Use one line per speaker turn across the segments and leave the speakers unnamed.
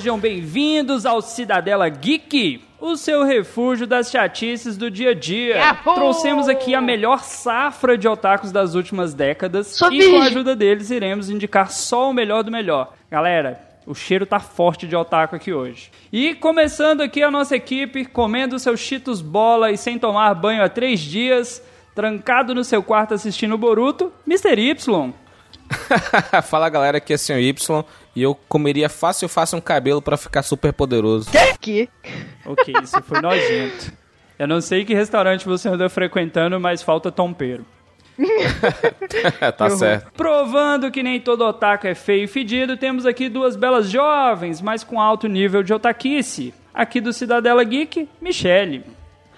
Sejam bem-vindos ao Cidadela Geek, o seu refúgio das chatices do dia a dia.
Yahoo!
Trouxemos aqui a melhor safra de otakus das últimas décadas
Sou
e com a ajuda deles iremos indicar só o melhor do melhor. Galera, o cheiro tá forte de otaku aqui hoje. E começando aqui a nossa equipe, comendo seus cheetos bola e sem tomar banho há três dias, trancado no seu quarto assistindo o Boruto, Mr. Y.
Fala galera, aqui é Sr. Y e eu comeria fácil fácil um cabelo pra ficar super poderoso.
Que?
Ok, isso foi nojento. Eu não sei que restaurante você anda frequentando, mas falta tompeiro.
tá certo.
Provando que nem todo otaku é feio e fedido, temos aqui duas belas jovens, mas com alto nível de otaquice. Aqui do Cidadela Geek, Michele.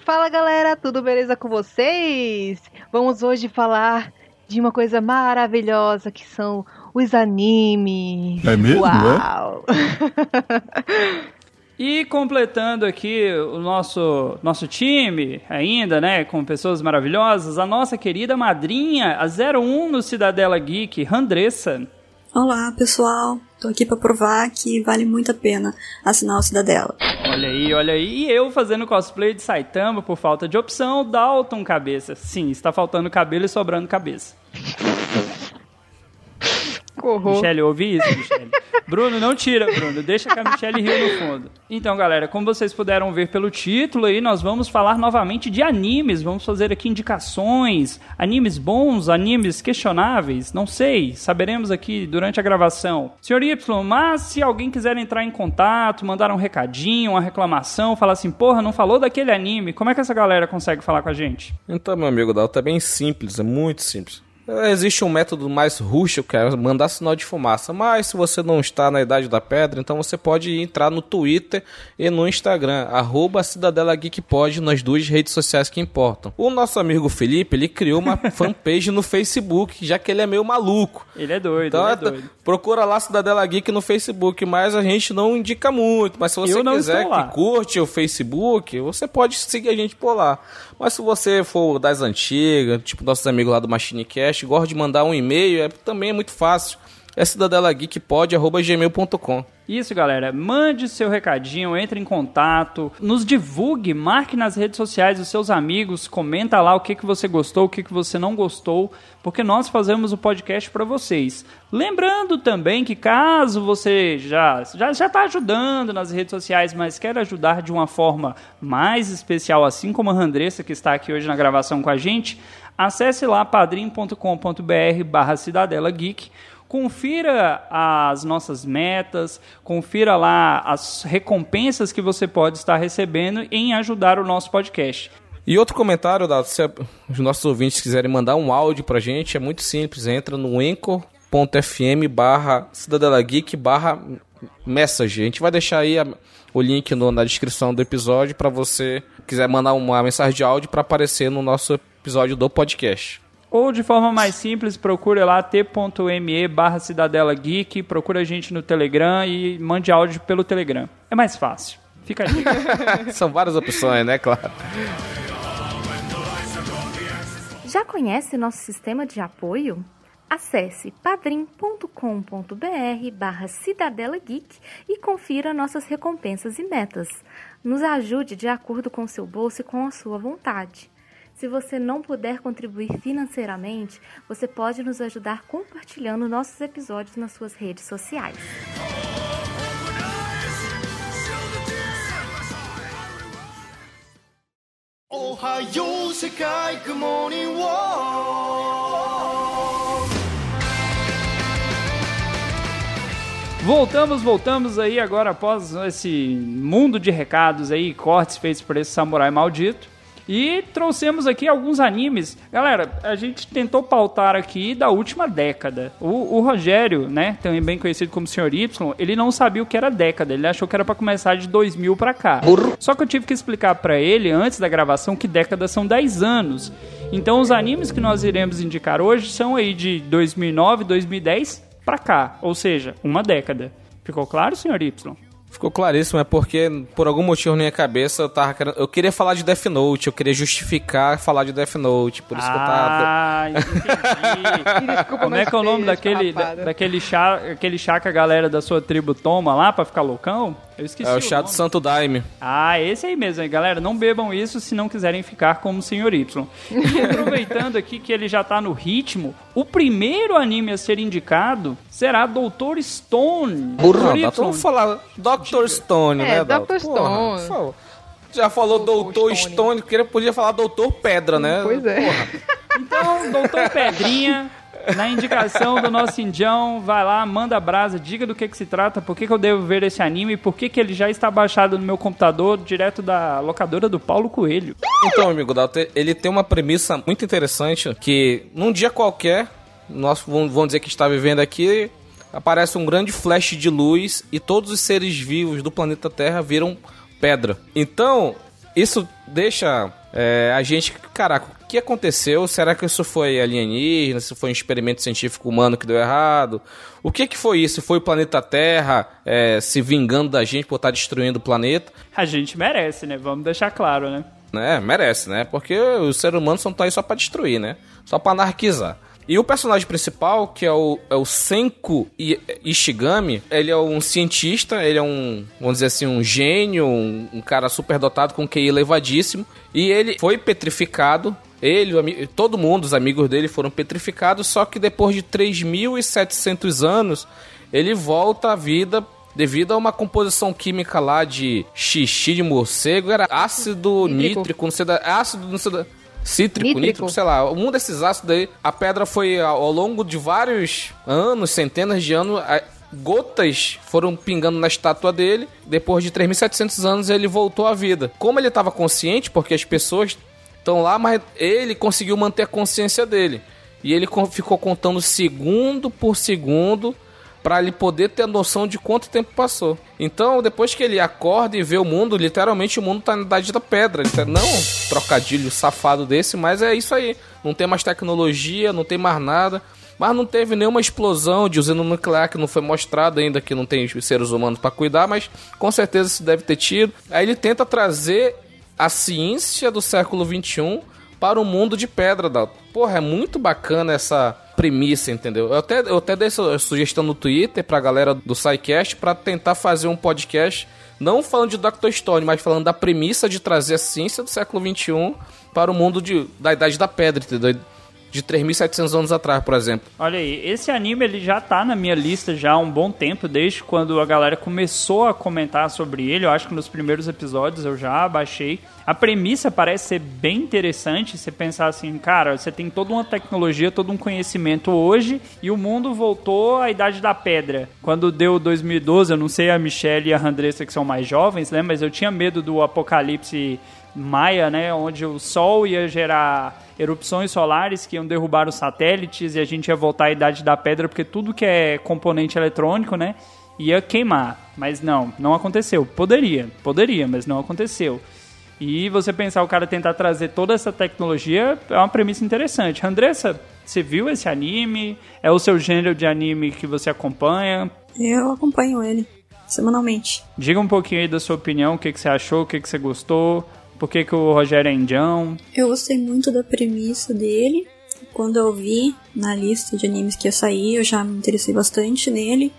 Fala galera, tudo beleza com vocês? Vamos hoje falar de uma coisa maravilhosa que são os animes.
É mesmo,
Uau!
E completando aqui o nosso, nosso time, ainda, né, com pessoas maravilhosas, a nossa querida madrinha, a 01 no Cidadela Geek, Randressa.
Olá, pessoal. Tô aqui pra provar que vale muito a pena assinar o Cidadela.
Olha aí, olha aí. E eu fazendo cosplay de Saitama por falta de opção, Dalton Cabeça. Sim, está faltando cabelo e sobrando cabeça.
Corro.
Michele, ouvi isso, Michele? Bruno, não tira, Bruno. Deixa que a Michele riu no fundo. Então, galera, como vocês puderam ver pelo título aí, nós vamos falar novamente de animes. Vamos fazer aqui indicações. Animes bons, animes questionáveis. Não sei. Saberemos aqui durante a gravação. Senhor Y, mas se alguém quiser entrar em contato, mandar um recadinho, uma reclamação, falar assim, porra, não falou daquele anime, como é que essa galera consegue falar com a gente?
Então, meu amigo Dalton, é bem simples, é muito simples. Existe um método mais rústico, que é mandar sinal de fumaça, mas se você não está na idade da pedra, então você pode entrar no Twitter e no Instagram, arroba Cidadela Geek Pod, nas duas redes sociais que importam. O nosso amigo Felipe, ele criou uma fanpage no Facebook, já que ele é meio maluco.
Ele é doido,
Então,
ele é doido.
procura lá Cidadela Geek no Facebook, mas a gente não indica muito. Mas se você quiser que curte o Facebook, você pode seguir a gente por lá. Mas se você for das antigas, tipo nossos amigos lá do MachineCast, gosta de mandar um e-mail, é, também é muito fácil. É cidadelageekpod.gmail.com
Isso, galera. Mande seu recadinho, entre em contato, nos divulgue, marque nas redes sociais os seus amigos, comenta lá o que, que você gostou, o que, que você não gostou, porque nós fazemos o podcast para vocês. Lembrando também que caso você já já já está ajudando nas redes sociais, mas quer ajudar de uma forma mais especial, assim como a Andressa que está aqui hoje na gravação com a gente, acesse lá padrim.com.br barra Cidadela Geek. Confira as nossas metas, confira lá as recompensas que você pode estar recebendo em ajudar o nosso podcast.
E outro comentário, Dado, se os nossos ouvintes quiserem mandar um áudio pra gente, é muito simples. Entra no anchor.fm barra Cidadela Geek barra message. A gente vai deixar aí a- o link no- na descrição do episódio pra você quiser mandar uma mensagem de áudio pra aparecer no nosso episódio do podcast.
Ou de forma mais simples, procure lá t.me barra Cidadela Geek, procura a gente no Telegram e mande áudio pelo Telegram. É mais fácil. Fica a dica.
São várias opções, né, claro.
Já conhece nosso sistema de apoio? Acesse padrim.com.br barra Cidadela Geek e confira nossas recompensas e metas. Nos ajude de acordo com seu bolso e com a sua vontade. Se você não puder contribuir financeiramente, você pode nos ajudar compartilhando nossos episódios nas suas redes sociais.
Voltamos, voltamos aí agora após esse mundo de recados aí, cortes feitos por esse samurai maldito. E trouxemos aqui alguns animes. Galera, a gente tentou pautar aqui da última década. O, o Rogério, né, também bem conhecido como Sr. Y, ele não sabia o que era década. Ele achou que era para começar de 2000 para cá. Só que eu tive que explicar para ele antes da gravação que décadas são 10 anos. Então os animes que nós iremos indicar hoje são aí de 2009, 2010 para cá, ou seja, uma década. Ficou claro, Sr. Y?
Ficou claríssimo, é porque por algum motivo na minha cabeça eu tava querendo, eu queria falar de Death Note, eu queria justificar falar de Death Note, por isso que eu tava
Ah, entendi.
Desculpa,
Como é que é o nome daquele, da- daquele, chá, aquele chá que a galera da sua tribo toma lá pra ficar loucão? Eu esqueci
é o chá do
nome.
Santo Daime.
Ah, esse aí mesmo, hein, galera. Não bebam isso se não quiserem ficar como o Sr. Y. E aproveitando aqui que ele já tá no ritmo, o primeiro anime a ser indicado será Doutor Stone.
Não,
Dr.
Dalton, vamos falar Dr. Stone,
É,
né,
Dr.
Dalton?
Stone.
Porra, por favor. Já falou Doutor
Stone.
Stone, que podia falar Doutor Pedra, né?
Pois é.
Porra.
Então, Doutor Pedrinha, na indicação do nosso indião, vai lá, manda brasa, diga do que, que se trata, por que, que eu devo ver esse anime, por que, que ele já está baixado no meu computador direto da locadora do Paulo Coelho.
Então, amigo Dalton, ele tem uma premissa muito interessante que num dia qualquer, nós vamos dizer que está vivendo aqui, aparece um grande flash de luz e todos os seres vivos do planeta Terra viram pedra. Então, isso deixa é, a gente, caraca, que aconteceu? Será que isso foi alienígena? Se foi um experimento científico humano que deu errado? O que que foi isso? Foi o planeta Terra é, se vingando da gente por estar destruindo o planeta?
A gente merece, né? Vamos deixar claro, né?
né? Merece, né? Porque os seres humanos não estão aí só pra destruir, né? Só pra anarquizar. E o personagem principal, que é o, é o Senku Ishigami, ele é um cientista, ele é um, vamos dizer assim, um gênio, um, um cara super dotado com QI elevadíssimo. E ele foi petrificado, ele, todo mundo, os amigos dele foram petrificados, só que depois de 3.700 anos, ele volta à vida devido a uma composição química lá de xixi de morcego, era ácido
Nítrico.
nítrico, não sei da, ácido, não sei da, cítrico,
Nítrico.
nítrico, sei lá, um desses ácidos aí, a pedra foi ao longo de vários anos, centenas de anos, gotas foram pingando na estátua dele, depois de 3.700 anos ele voltou à vida. Como ele estava consciente, porque as pessoas estão lá, mas ele conseguiu manter a consciência dele. E ele ficou contando segundo por segundo para ele poder ter a noção de quanto tempo passou. Então, depois que ele acorda e vê o mundo, literalmente o mundo tá na idade da pedra. Ele tá, não um trocadilho safado desse, mas é isso aí. Não tem mais tecnologia, não tem mais nada. Mas não teve nenhuma explosão de usina nuclear que não foi mostrado ainda que não tem seres humanos para cuidar, mas com certeza se deve ter tido. Aí ele tenta trazer a ciência do século XXI para o mundo de pedra, Dalton. Porra, é muito bacana essa premissa, entendeu? Eu até, eu até dei sugestão no Twitter pra galera do SciCast pra tentar fazer um podcast, não falando de Dr. Stone, mas falando da premissa de trazer a ciência do século XXI para o mundo de, da Idade da Pedra, entendeu? De 3.700 anos atrás, por exemplo.
Olha aí, esse anime ele já tá na minha lista já há um bom tempo, desde quando a galera começou a comentar sobre ele. Eu acho que nos primeiros episódios eu já baixei. A premissa parece ser bem interessante. Você pensar assim, cara, você tem toda uma tecnologia, todo um conhecimento hoje e o mundo voltou à Idade da Pedra. Quando deu 2012, eu não sei a Michelle e a Andressa que são mais jovens, né? Mas eu tinha medo do apocalipse maia, né, onde o Sol ia gerar erupções solares que iam derrubar os satélites e a gente ia voltar à idade da pedra porque tudo que é componente eletrônico, né, ia queimar. Mas não, não aconteceu. Poderia, poderia, mas não aconteceu. E você pensar o cara tentar trazer toda essa tecnologia é uma premissa interessante. Andressa, você viu esse anime? É o seu gênero de anime que você acompanha?
Eu acompanho ele semanalmente.
Diga um pouquinho aí da sua opinião, o que, que você achou, o que, que você gostou, por que, que o Rogério é indião.
Eu gostei muito da premissa dele. Quando eu vi na lista de animes que ia sair, eu já me interessei bastante nele.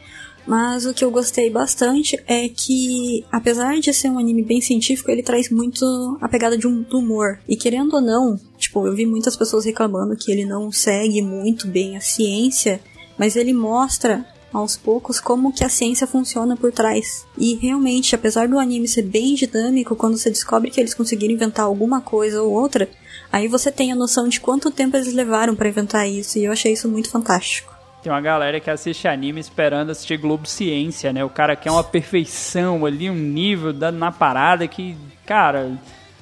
Mas o que eu gostei bastante é que, apesar de ser um anime bem científico, ele traz muito a pegada de um humor. E querendo ou não, tipo, eu vi muitas pessoas reclamando que ele não segue muito bem a ciência, mas ele mostra aos poucos como que a ciência funciona por trás. E realmente, apesar do anime ser bem dinâmico, quando você descobre que eles conseguiram inventar alguma coisa ou outra, aí você tem a noção de quanto tempo eles levaram para inventar isso, e eu achei isso muito fantástico.
Tem uma galera que assiste anime esperando assistir Globo Ciência, né? O cara quer uma perfeição ali, um nível na parada que, cara,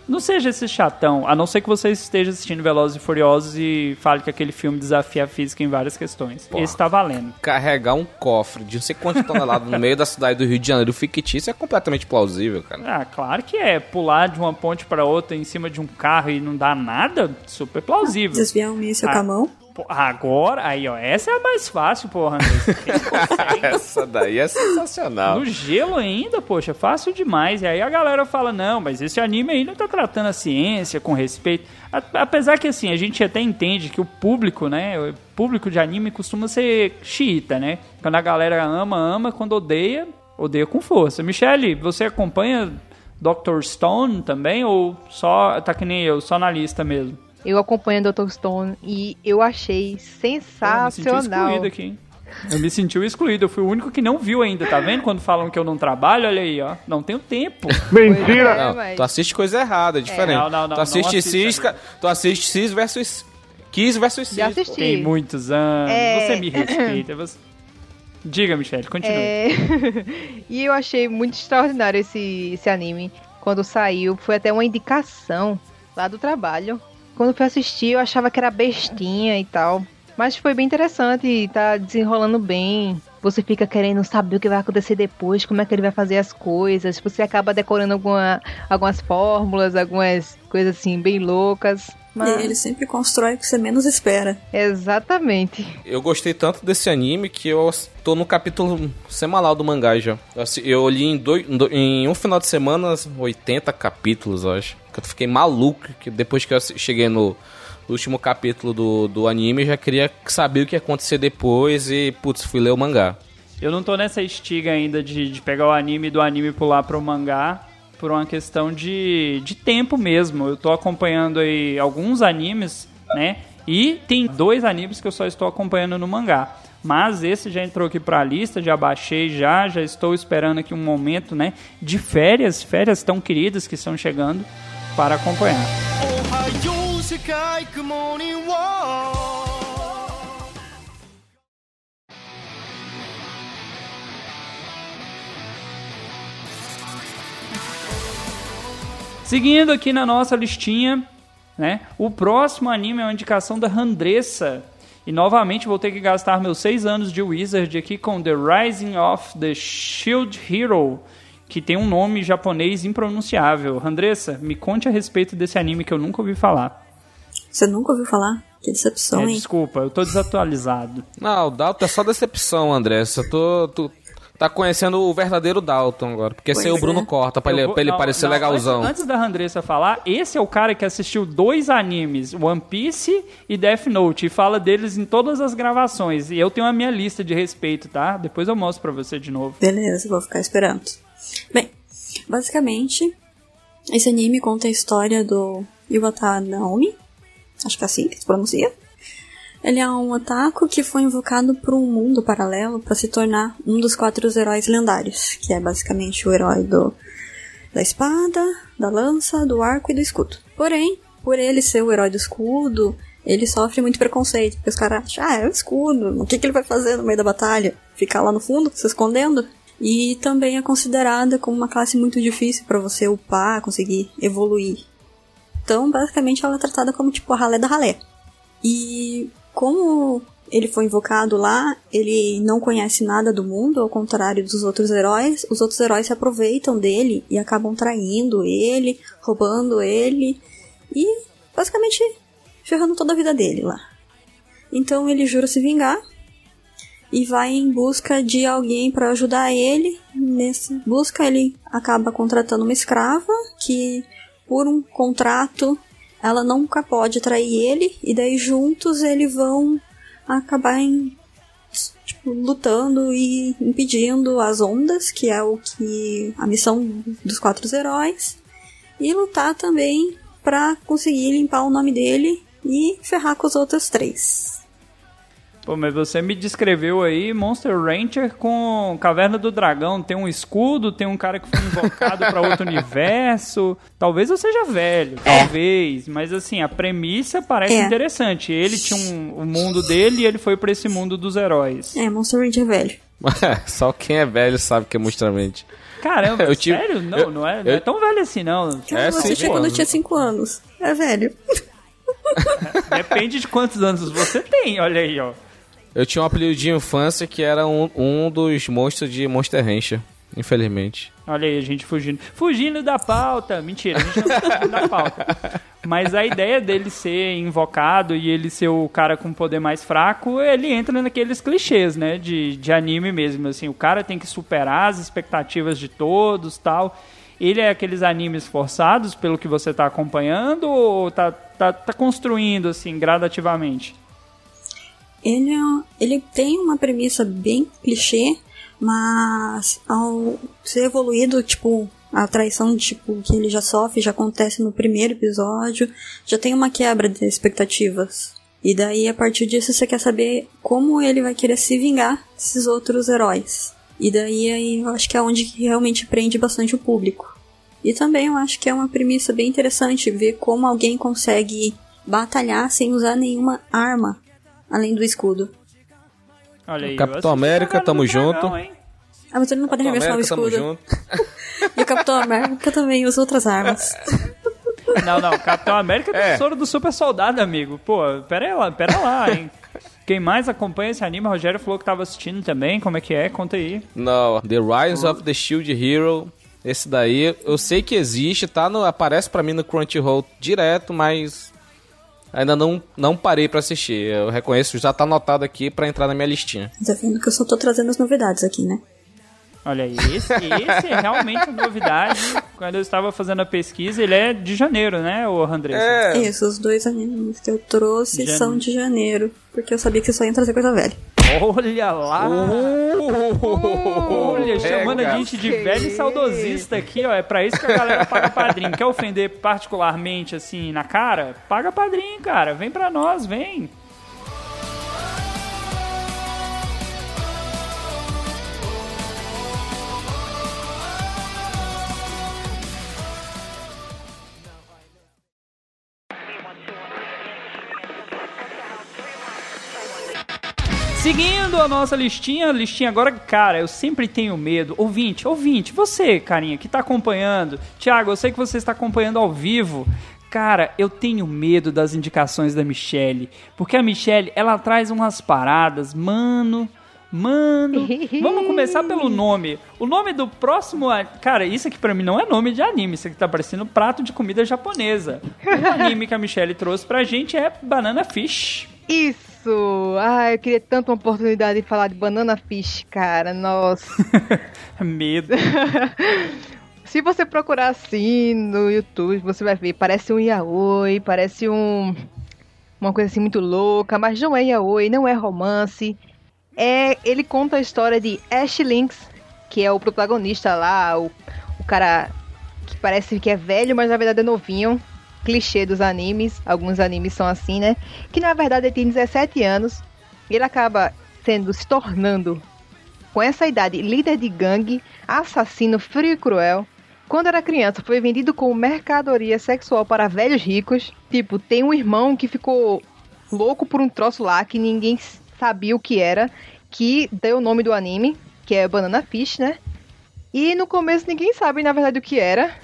Não seja esse chatão, a não ser que você esteja assistindo Velozes e Furiosos e fale que aquele filme desafia a física em várias questões.
Porra.
Esse tá valendo.
Carregar um cofre de não sei quantas toneladas no meio da cidade do Rio de Janeiro fictício é completamente plausível, cara.
Ah, claro que é. Pular de uma ponte pra outra em cima de um carro e não dar nada, super plausível.
Desviar um míssil
Ah.
com a mão.
Pô, Agora, aí ó, essa é a mais fácil, porra. Consegue?
Essa daí é sensacional.
No gelo ainda, poxa, fácil demais. E aí a galera fala, não, mas esse anime aí não tá tratando a ciência com respeito. Apesar que assim, a gente até entende que o público, né, o público de anime costuma ser xiita, né? Quando a galera ama, ama, quando odeia, odeia com força. Michele, você acompanha Dr. Stone também ou só, tá que nem eu, só na lista mesmo?
Eu acompanho o Dr. Stone e eu achei
Pô, me senti
sensacional.
excluído aqui, hein? Eu me senti excluído, eu fui o único que não viu ainda, tá vendo? Quando falam que eu não trabalho, olha aí, ó. Não tenho tempo.
Mentira!
É,
Não,
mas-
tu assiste coisa errada, é diferente.
Não, não, não,
tu assiste
não assista,
Cisca, tu assiste Cis versus Kiss versus Cis.
Já assisti.
Tem muitos anos.
É.
Você me respeita. Você... Diga, Michelle, continue.
É... e eu achei muito extraordinário esse, esse anime. Quando saiu, foi até uma indicação lá do trabalho. Quando fui assistir, eu achava que era bestinha e tal. Mas foi bem interessante tá desenrolando bem. Você fica querendo saber o que vai acontecer depois, como é que ele vai fazer as coisas. Você acaba decorando alguma, algumas fórmulas, algumas coisas assim, bem loucas. Mas...
Ele sempre constrói o que você menos espera.
Exatamente.
Eu gostei tanto desse anime que eu tô no capítulo semanal do mangá já. Eu li em, dois, em um final de semana 80 capítulos, eu acho. Que eu fiquei maluco que depois que eu cheguei no último capítulo do, do anime, eu já queria saber o que ia acontecer depois e, putz, fui ler o mangá.
Eu não tô nessa estiga ainda de, de pegar o anime e do anime pular pro mangá por uma questão de, de tempo mesmo. Eu tô acompanhando aí alguns animes, né? E tem dois animes que eu só estou acompanhando no mangá. Mas esse já entrou aqui pra lista, já baixei já, já estou esperando aqui um momento, né? De férias, férias tão queridas que estão chegando para acompanhar. Seguindo aqui na nossa listinha, né? O próximo anime é uma indicação da Randressa. E novamente vou ter que gastar meus seis anos de Wizard aqui com The Rising of the Shield Hero, que tem um nome japonês impronunciável. Randressa, me conte a respeito desse anime que eu nunca ouvi falar.
Você nunca ouviu falar? Que decepção,
É,
hein?
desculpa, eu tô desatualizado.
Não, o Dalton é só decepção. Você tô, tu tá conhecendo o verdadeiro Dalton agora. Porque esse aí o Bruno
é.
corta pra
Eu
ele,
vou-
pra ele
não,
parecer
não,
legalzão.
Antes, antes da Randressa falar, esse é o cara que assistiu dois animes, One Piece e Death Note, e fala deles em todas as gravações. E eu tenho a minha lista de respeito, tá? Depois eu mostro pra você de novo.
Beleza, vou ficar esperando. Bem, basicamente, esse anime conta a história do Iwata Naomi. Acho que é assim que se pronuncia. Ele é um otaku que foi invocado para um mundo paralelo para se tornar um dos quatro heróis lendários, que é basicamente o herói do da espada, da lança, do arco e do escudo. Porém, por ele ser o herói do escudo, ele sofre muito preconceito, porque os caras acham, ah, é o escudo, o que, que ele vai fazer no meio da batalha? Ficar lá no fundo, se escondendo? E também é considerada como uma classe muito difícil para você upar, conseguir evoluir. Então, basicamente, ela é tratada como tipo a ralé da ralé. E como ele foi invocado lá, ele não conhece nada do mundo, ao contrário dos outros heróis. Os outros heróis se aproveitam dele e acabam traindo ele, roubando ele e basicamente ferrando toda a vida dele lá. Então ele jura se vingar e vai em busca de alguém para ajudar ele. Nessa busca ele acaba contratando uma escrava que por um contrato ela nunca pode trair ele e daí juntos eles vão acabar em, tipo, lutando e impedindo as ondas, que é o que a missão dos quatro heróis, e lutar também para conseguir limpar o nome dele e ferrar com os outros três.
Pô, mas você me descreveu aí Monster Rancher com Caverna do Dragão. Tem um escudo, tem um cara que foi invocado pra outro universo. Talvez eu seja velho, talvez. Mas assim, a premissa parece
É.
interessante. Ele tinha um, o mundo dele e ele foi pra esse mundo dos heróis.
É, Monster Ranger velho.
Só quem é velho sabe que é Monstramente.
Caramba,
Eu tive-
sério? Não,
eu-
não, é, não
eu-
é tão velho assim, não.
Cara,
É,
você
cinco
chegou quando eu
anos.
tinha 5 anos. É velho.
Depende de quantos anos você tem, olha aí, ó.
Eu tinha um apelido de infância que era um, um dos monstros de Monster Rancher, infelizmente.
Olha aí, a gente fugindo. Fugindo da pauta. Mentira, a gente não tá fugindo da pauta. Mas a ideia dele ser invocado e ele ser o cara com poder mais fraco, ele entra naqueles clichês, né? De, de anime mesmo. Assim, o cara tem que superar as expectativas de todos tal. Ele é aqueles animes forçados, pelo que você tá acompanhando, ou tá, tá, tá construindo, assim, gradativamente?
Ele, é ele tem uma premissa bem clichê, mas ao ser evoluído, tipo, a traição tipo, que ele já sofre já acontece no primeiro episódio, já tem uma quebra de expectativas. E daí, a partir disso, você quer saber como ele vai querer se vingar desses outros heróis. E daí aí eu acho que é onde realmente prende bastante o público. E também eu acho que é uma premissa bem interessante ver como alguém consegue batalhar sem usar nenhuma arma além do escudo.
Olha aí.
Capitão América, tamo
Dragão,
junto.
hein?
Ah, mas ele não pode arremessar o escudo.
junto.
E o Capitão América também usa outras armas.
Não, não, Capitão América é
É.
o soro do super soldado, amigo. Pô, pera lá, pera lá, hein. Quem mais acompanha esse anime, Rogério falou que tava assistindo também, como é que é? Conta aí.
Não, The Rise of the Shield Hero. Esse daí, eu sei que existe, tá? No, aparece pra mim no Crunchyroll direto, mas ainda não, não parei pra assistir. Eu reconheço, já tá anotado aqui pra entrar na minha listinha.
Tá vendo que eu só tô trazendo as novidades aqui, né?
Olha aí, esse, esse é realmente uma novidade. Quando eu estava fazendo a pesquisa, ele é de janeiro, né, o Andressa?
É.
Isso, os dois animes que eu trouxe
Jane-
são de janeiro. Porque eu sabia que só ia trazer coisa velha.
Olha lá! Olha, chamando a
cara.
gente de velho e saudosista aqui, ó. É pra isso que a galera paga padrinho. Quer ofender particularmente, assim, na cara? Paga padrinho, cara. Vem pra nós, vem. A nossa listinha, listinha agora, cara, eu sempre tenho medo. Ouvinte, ouvinte, você, carinha, que tá acompanhando. Thiago, eu sei que você está acompanhando ao vivo. Cara, eu tenho medo das indicações da Michelle. Porque a Michelle, ela traz umas paradas, mano. Mano, vamos começar pelo nome. O nome do próximo. Cara, isso aqui pra mim não é nome de anime. Isso aqui tá parecendo prato de comida japonesa. O anime que a Michelle trouxe pra gente é Banana Fish.
Isso! Ah, eu queria tanto uma oportunidade de falar de Banana Fish, cara. Nossa.
Medo.
Se você procurar assim no YouTube, você vai ver. Parece um yaoi, parece um... Uma coisa assim muito louca, mas não é yaoi, não é romance. É, ele conta a história de Ash Lynx, que é o protagonista lá, o, o cara que parece que é velho, mas na verdade é novinho. Clichê dos animes, alguns animes são assim, né? Que na verdade ele tem 17 anos e ele acaba sendo, se tornando, com essa idade, líder de gangue, assassino frio e cruel. Quando era criança, foi vendido como mercadoria sexual para velhos ricos. Tipo, tem um irmão que ficou louco por um troço lá que ninguém sabia o que era, que deu o nome do anime, que é Banana Fish, né? E no começo ninguém sabe, na verdade, o que era.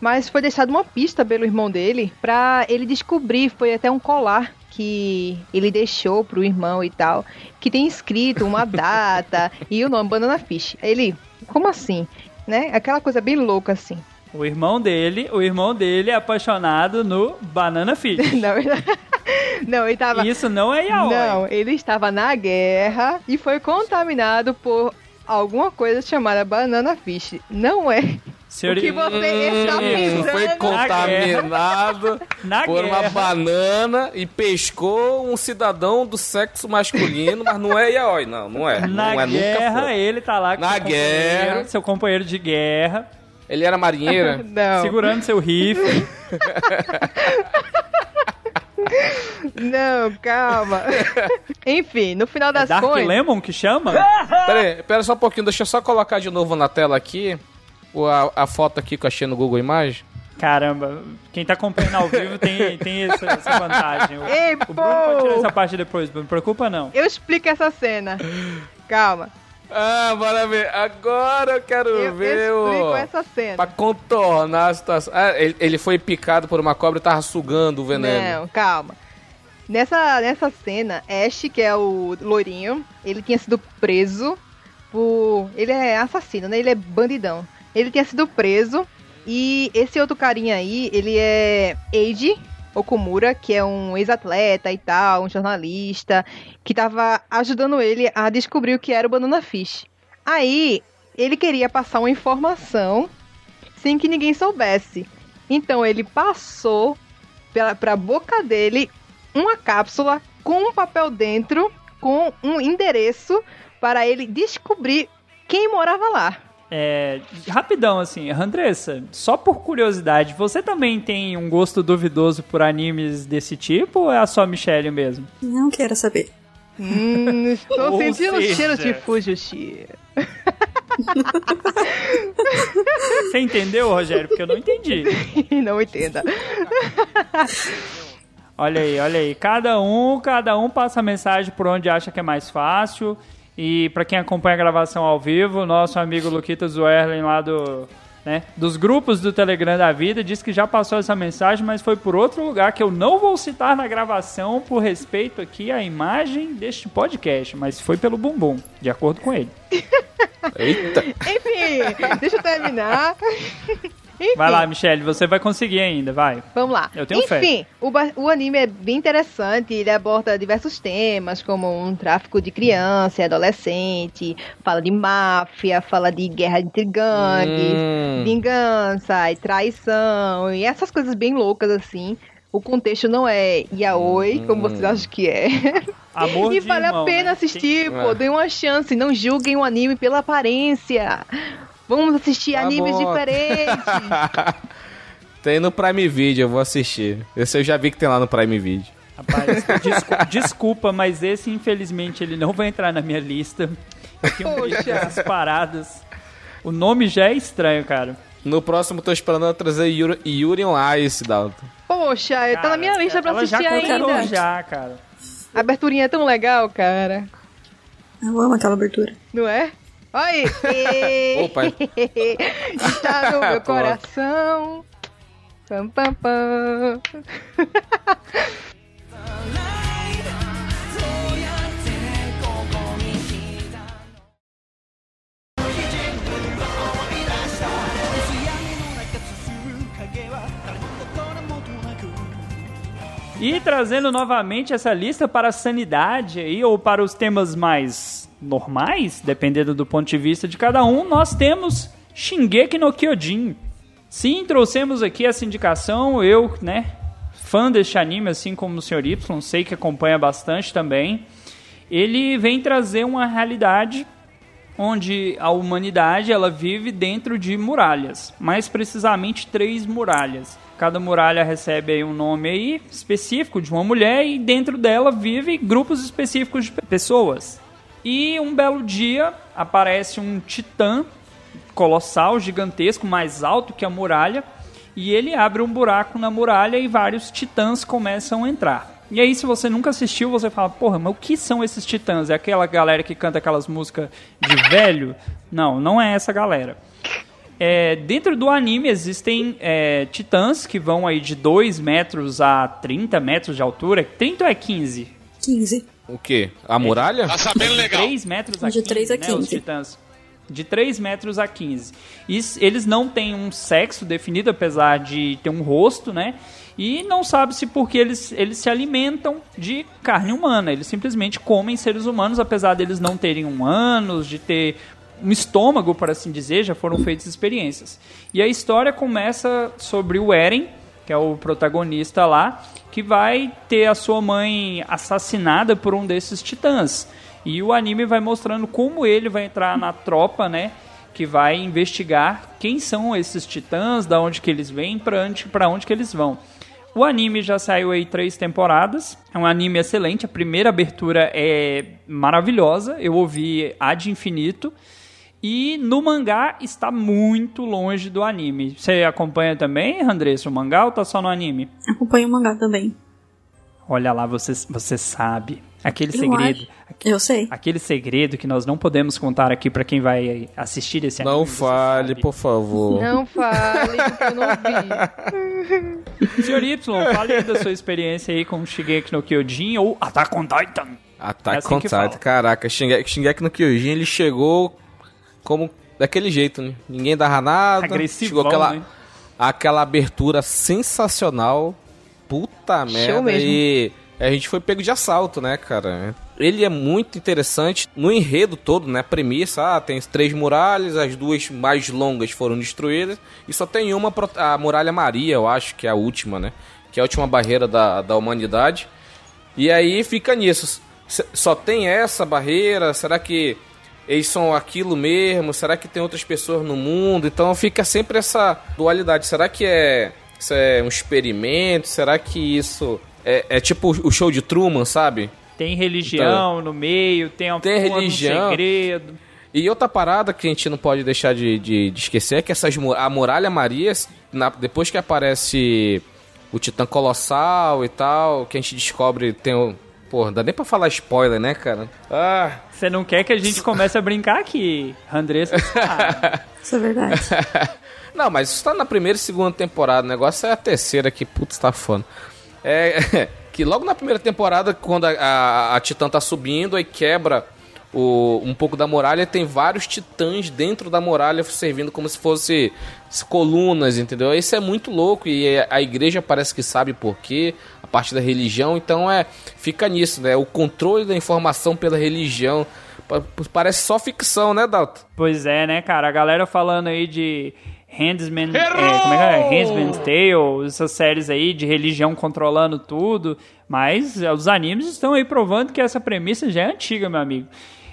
Mas foi deixado uma pista pelo irmão dele pra ele descobrir. Foi até um colar que ele deixou pro irmão e tal. Que tem escrito uma data e o nome Banana Fish. Ele, como assim? Né? Aquela coisa bem louca assim.
O irmão dele, o irmão dele é apaixonado no Banana Fish.
Verdade. Não, ele tava.
Isso não é yaoi.
Não, ele estava na guerra e foi contaminado por alguma coisa chamada banana fish. Não é.
Senhor...
O que você está
Hum,
pensando?
foi contaminado
Na
por uma
guerra.
banana e pescou um cidadão do sexo masculino, mas não é yaoi, não, não é.
Na
não é,
guerra, ele tá lá com
Na
seu companheiro,
guerra.
seu companheiro de guerra,
Ele era marinheira?
Não,
segurando seu rifle.
não, calma. Enfim, no final
É
das
Dark
contas.
Lemon que chama?
Pera aí, pera só um pouquinho, deixa eu só colocar de novo na tela aqui a, a foto aqui que eu achei no Google Imagem.
Caramba, quem tá acompanhando ao vivo tem, tem essa, essa vantagem. O,
Ei,
o Bruno pode tirar
pô!
essa parte depois, não preocupa não.
Eu explico essa cena. Calma.
Ah, bora ver. Agora eu quero
Eu
ver
explico
o...
essa cena.
Pra contornar a situação. Ah, ele, ele foi picado por uma cobra e tava sugando o veneno.
Não, calma. Nessa, nessa cena, Ash, que é o loirinho, ele tinha sido preso por. Ele é assassino, né? Ele é bandidão. Ele tinha sido preso. E esse outro carinha aí, ele é Eiji Okumura, que é um ex-atleta e tal, um jornalista, que tava ajudando ele a descobrir o que era o Banana Fish. Aí, ele queria passar uma informação sem que ninguém soubesse. Então, ele passou pela, pra boca dele uma cápsula com um papel dentro, com um endereço para ele descobrir quem morava lá.
É, rapidão, assim, Andressa, só por curiosidade, você também tem um gosto duvidoso por animes desse tipo ou é a só Michelle mesmo?
Não quero saber.
Hum, estou
Ou
sentindo o
seja-
cheiro de Fujoshi.
Você entendeu, Rogério? Porque eu não entendi.
Não entenda.
Olha aí, olha aí. Cada um, cada um passa a mensagem por onde acha que é mais fácil. E pra quem acompanha a gravação ao vivo, nosso amigo Luquitas Werlen lá do, né, dos grupos do Telegram da vida disse que já passou essa mensagem, mas foi por outro lugar que eu não vou citar na gravação por respeito aqui à imagem deste podcast, mas foi pelo Bumbum, de acordo com ele.
Eita!
Enfim, deixa eu terminar. Enfim,
Vai lá, Michelle, você vai conseguir ainda, vai.
Vamos lá.
Eu tenho fé.
Enfim, o, o anime é bem interessante, ele aborda diversos temas, como um tráfico de criança e adolescente, fala de máfia, fala de guerra entre gangues,
Hum.
vingança e traição, e essas coisas bem loucas assim. O contexto não é yaoi, como vocês acham que é.
Amor
e vale
irmão,
a pena
né?
assistir,
Tem-
pô, dê uma chance, não julguem o anime pela aparência. Vamos assistir
Tá
animes
bom.
diferentes.
tem no Prime Video, eu vou assistir. Esse eu já vi que tem lá no Prime Video.
Rapaz, descu- desculpa, mas esse infelizmente ele não vai entrar na minha lista. Eu tenho medo
Poxa.
dessas paradas. O nome já é estranho, cara.
No próximo, tô esperando ela trazer Yuri, Yuri on Ice, Dalton.
Poxa, tá na minha
Cara,
lista pra assistir
já
ainda.
já, cara.
A aberturinha é tão legal, cara.
Eu amo aquela abertura.
Não é? Aí.
Opa.
Está no meu coração. Pam, pam, pam.
E trazendo novamente essa lista para a sanidade aí, ou para os temas mais normais, dependendo do ponto de vista de cada um, nós temos Shingeki no Kyojin. Sim, trouxemos aqui essa indicação, eu, né, fã deste anime, assim como o Sr. Y, sei que acompanha bastante também. Ele vem trazer uma realidade onde a humanidade ela vive dentro de muralhas, mais precisamente três muralhas. Cada muralha recebe um nome aí específico de uma mulher e dentro dela vive grupos específicos de pessoas. E um belo dia aparece um titã colossal, gigantesco, mais alto que a muralha, e ele abre um buraco na muralha e vários titãs começam a entrar. E aí, se você nunca assistiu, você fala, porra, mas o que são esses titãs? É aquela galera que canta aquelas músicas de velho? Não, não é essa galera. É, dentro do anime existem é, titãs que vão aí de 2 metros a 30 metros de altura. 30 ou é 15?
15.
O quê? A muralha?
Tá sabendo legal.
3 metros a
De
15,
3 a
né, os
15.
titãs. De 3 metros a 15. E s- eles não têm um sexo definido, apesar de ter um rosto, né? E não sabe-se porque eles, eles se alimentam de carne humana. Eles simplesmente comem seres humanos, apesar deles não terem um ânus, de ter um estômago, por assim dizer, já foram feitas experiências. E a história começa sobre o Eren, que é o protagonista lá, que vai ter a sua mãe assassinada por um desses titãs. E o anime vai mostrando como ele vai entrar na tropa, né? Que vai investigar quem são esses titãs, da onde que eles vêm, para onde, onde que eles vão. O anime já saiu aí três temporadas. É um anime excelente. A primeira abertura é maravilhosa. Eu ouvi ad infinito. E no mangá está muito longe do anime. Você acompanha também, Andressa, o mangá ou tá só no anime?
Acompanho o mangá também.
Olha lá, você, você sabe. Aquele
Eu
segredo.
acho. Eu sei.
Aquele segredo que nós não podemos contar aqui pra quem vai assistir esse anime.
Não fale,
sabe.
por favor.
Não fale, porque eu não vi.
Senhor Y, fale aí da sua experiência aí com Shigeki no Kyojin ou Attack on Titan.
Attack
É assim
on Titan.
fala.
Caraca, Shingeki, Shingeki no Kyojin, ele chegou como daquele jeito, né? Ninguém dava nada.
Agressivão,
chegou aquela,
né?
aquela abertura sensacional. Puta merda.
mesmo.
E a gente foi pego de assalto, né, cara? Ele é muito interessante no enredo todo, né? A premissa, ah, tem três muralhas, as duas mais longas foram destruídas e só tem uma, a muralha Maria, eu acho que é a última, né? Que é a última barreira da, da humanidade. E aí fica nisso. Só tem essa barreira? Será que eles são aquilo mesmo? Será que tem outras pessoas no mundo? Então fica sempre essa dualidade. Será que é, isso é um experimento? Será que isso é, é tipo o show de Truman, sabe?
Tem religião no meio, tem uma
Tem religião.
segredo.
E outra parada que a gente não pode deixar de, de- de esquecer é que essas, a muralha Maria, na- depois que aparece o Titã Colossal e tal, que a gente descobre tem o. Porra, dá nem pra falar spoiler, né, cara? Ah,
Você não quer que a gente comece a brincar aqui, Andressa? sabe.
Isso é verdade.
Não, mas isso tá na primeira e segunda temporada. O negócio é a terceira que, putz, tá foda. É. Que logo na primeira temporada, quando a, a, a Titã tá subindo, aí quebra o, um pouco da muralha, tem vários titãs dentro da muralha servindo como se fosse colunas, entendeu? Isso é muito louco e a igreja parece que sabe por quê, parte da religião, então é. Fica nisso, né? O controle da informação pela religião. Pa- Parece só ficção, né, Dalton?
pois é, né, cara? A galera falando aí de Handsman, é, como é que é? Handsman's Tale, essas séries aí de religião controlando tudo, mas é, os animes estão aí provando que essa premissa já é antiga, meu amigo.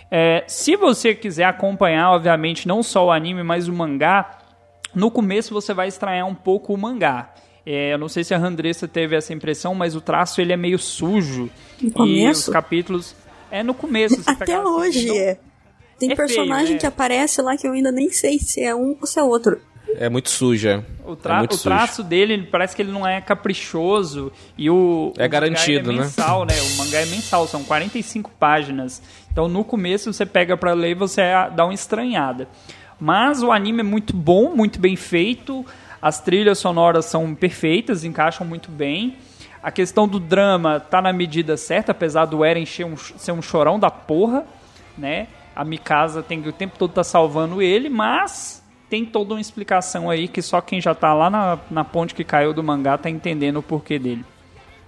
É, se você quiser acompanhar, obviamente, não só o anime, mas o mangá, no começo você vai estranhar um pouco o mangá. É, eu não sei se a Andressa teve essa impressão, mas o traço ele é meio sujo.
No
E
começo?
os capítulos... É no começo.
Até
pegar assim,
hoje
não-
é. Tem
É
personagem
feio, é.
que aparece lá que eu ainda nem sei se é um ou se é outro.
É muito suja.
O,
é
tra
muito
o
sujo.
traço dele ele parece que ele não é caprichoso e o
É
o
garantido,
mangá
né?
é mensal, né? O mangá é mensal, são 45 páginas. Então no começo você pega pra ler e você dá uma estranhada. Mas o anime é muito bom, muito bem feito. As trilhas sonoras são perfeitas, encaixam muito bem. A questão do drama tá na medida certa, apesar do Eren ser um, ser um chorão da porra, né? A Mikasa tem que o tempo todo tá salvando ele, mas tem toda uma explicação aí que só quem já tá lá na, na ponte que caiu do mangá tá entendendo o porquê dele.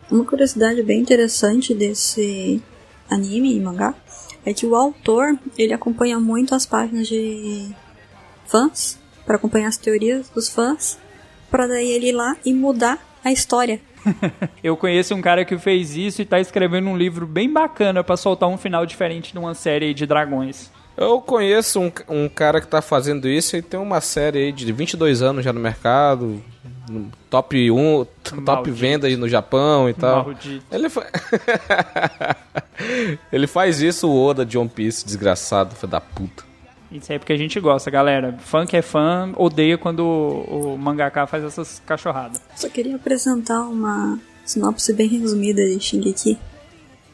Uma curiosidade bem interessante desse anime e mangá é que o autor ele acompanha muito as páginas de fãs para acompanhar as teorias dos fãs para daí ele ir lá e mudar a história.
Eu conheço um cara que fez isso e tá escrevendo um livro bem bacana pra soltar um final diferente de uma série de dragões.
Eu conheço um, um cara que tá fazendo isso e tem uma série aí de 22 anos já no mercado, no top 1, top
Maldito.
vendas no Japão e tal.
Maldito.
Ele, fa... Ele faz isso, o Oda de One Piece, desgraçado, filho da puta.
Isso aí é porque a gente gosta, galera. Fã que é fã odeia quando o, o mangaka faz essas cachorradas.
Só queria apresentar uma sinopse bem resumida de Shingeki.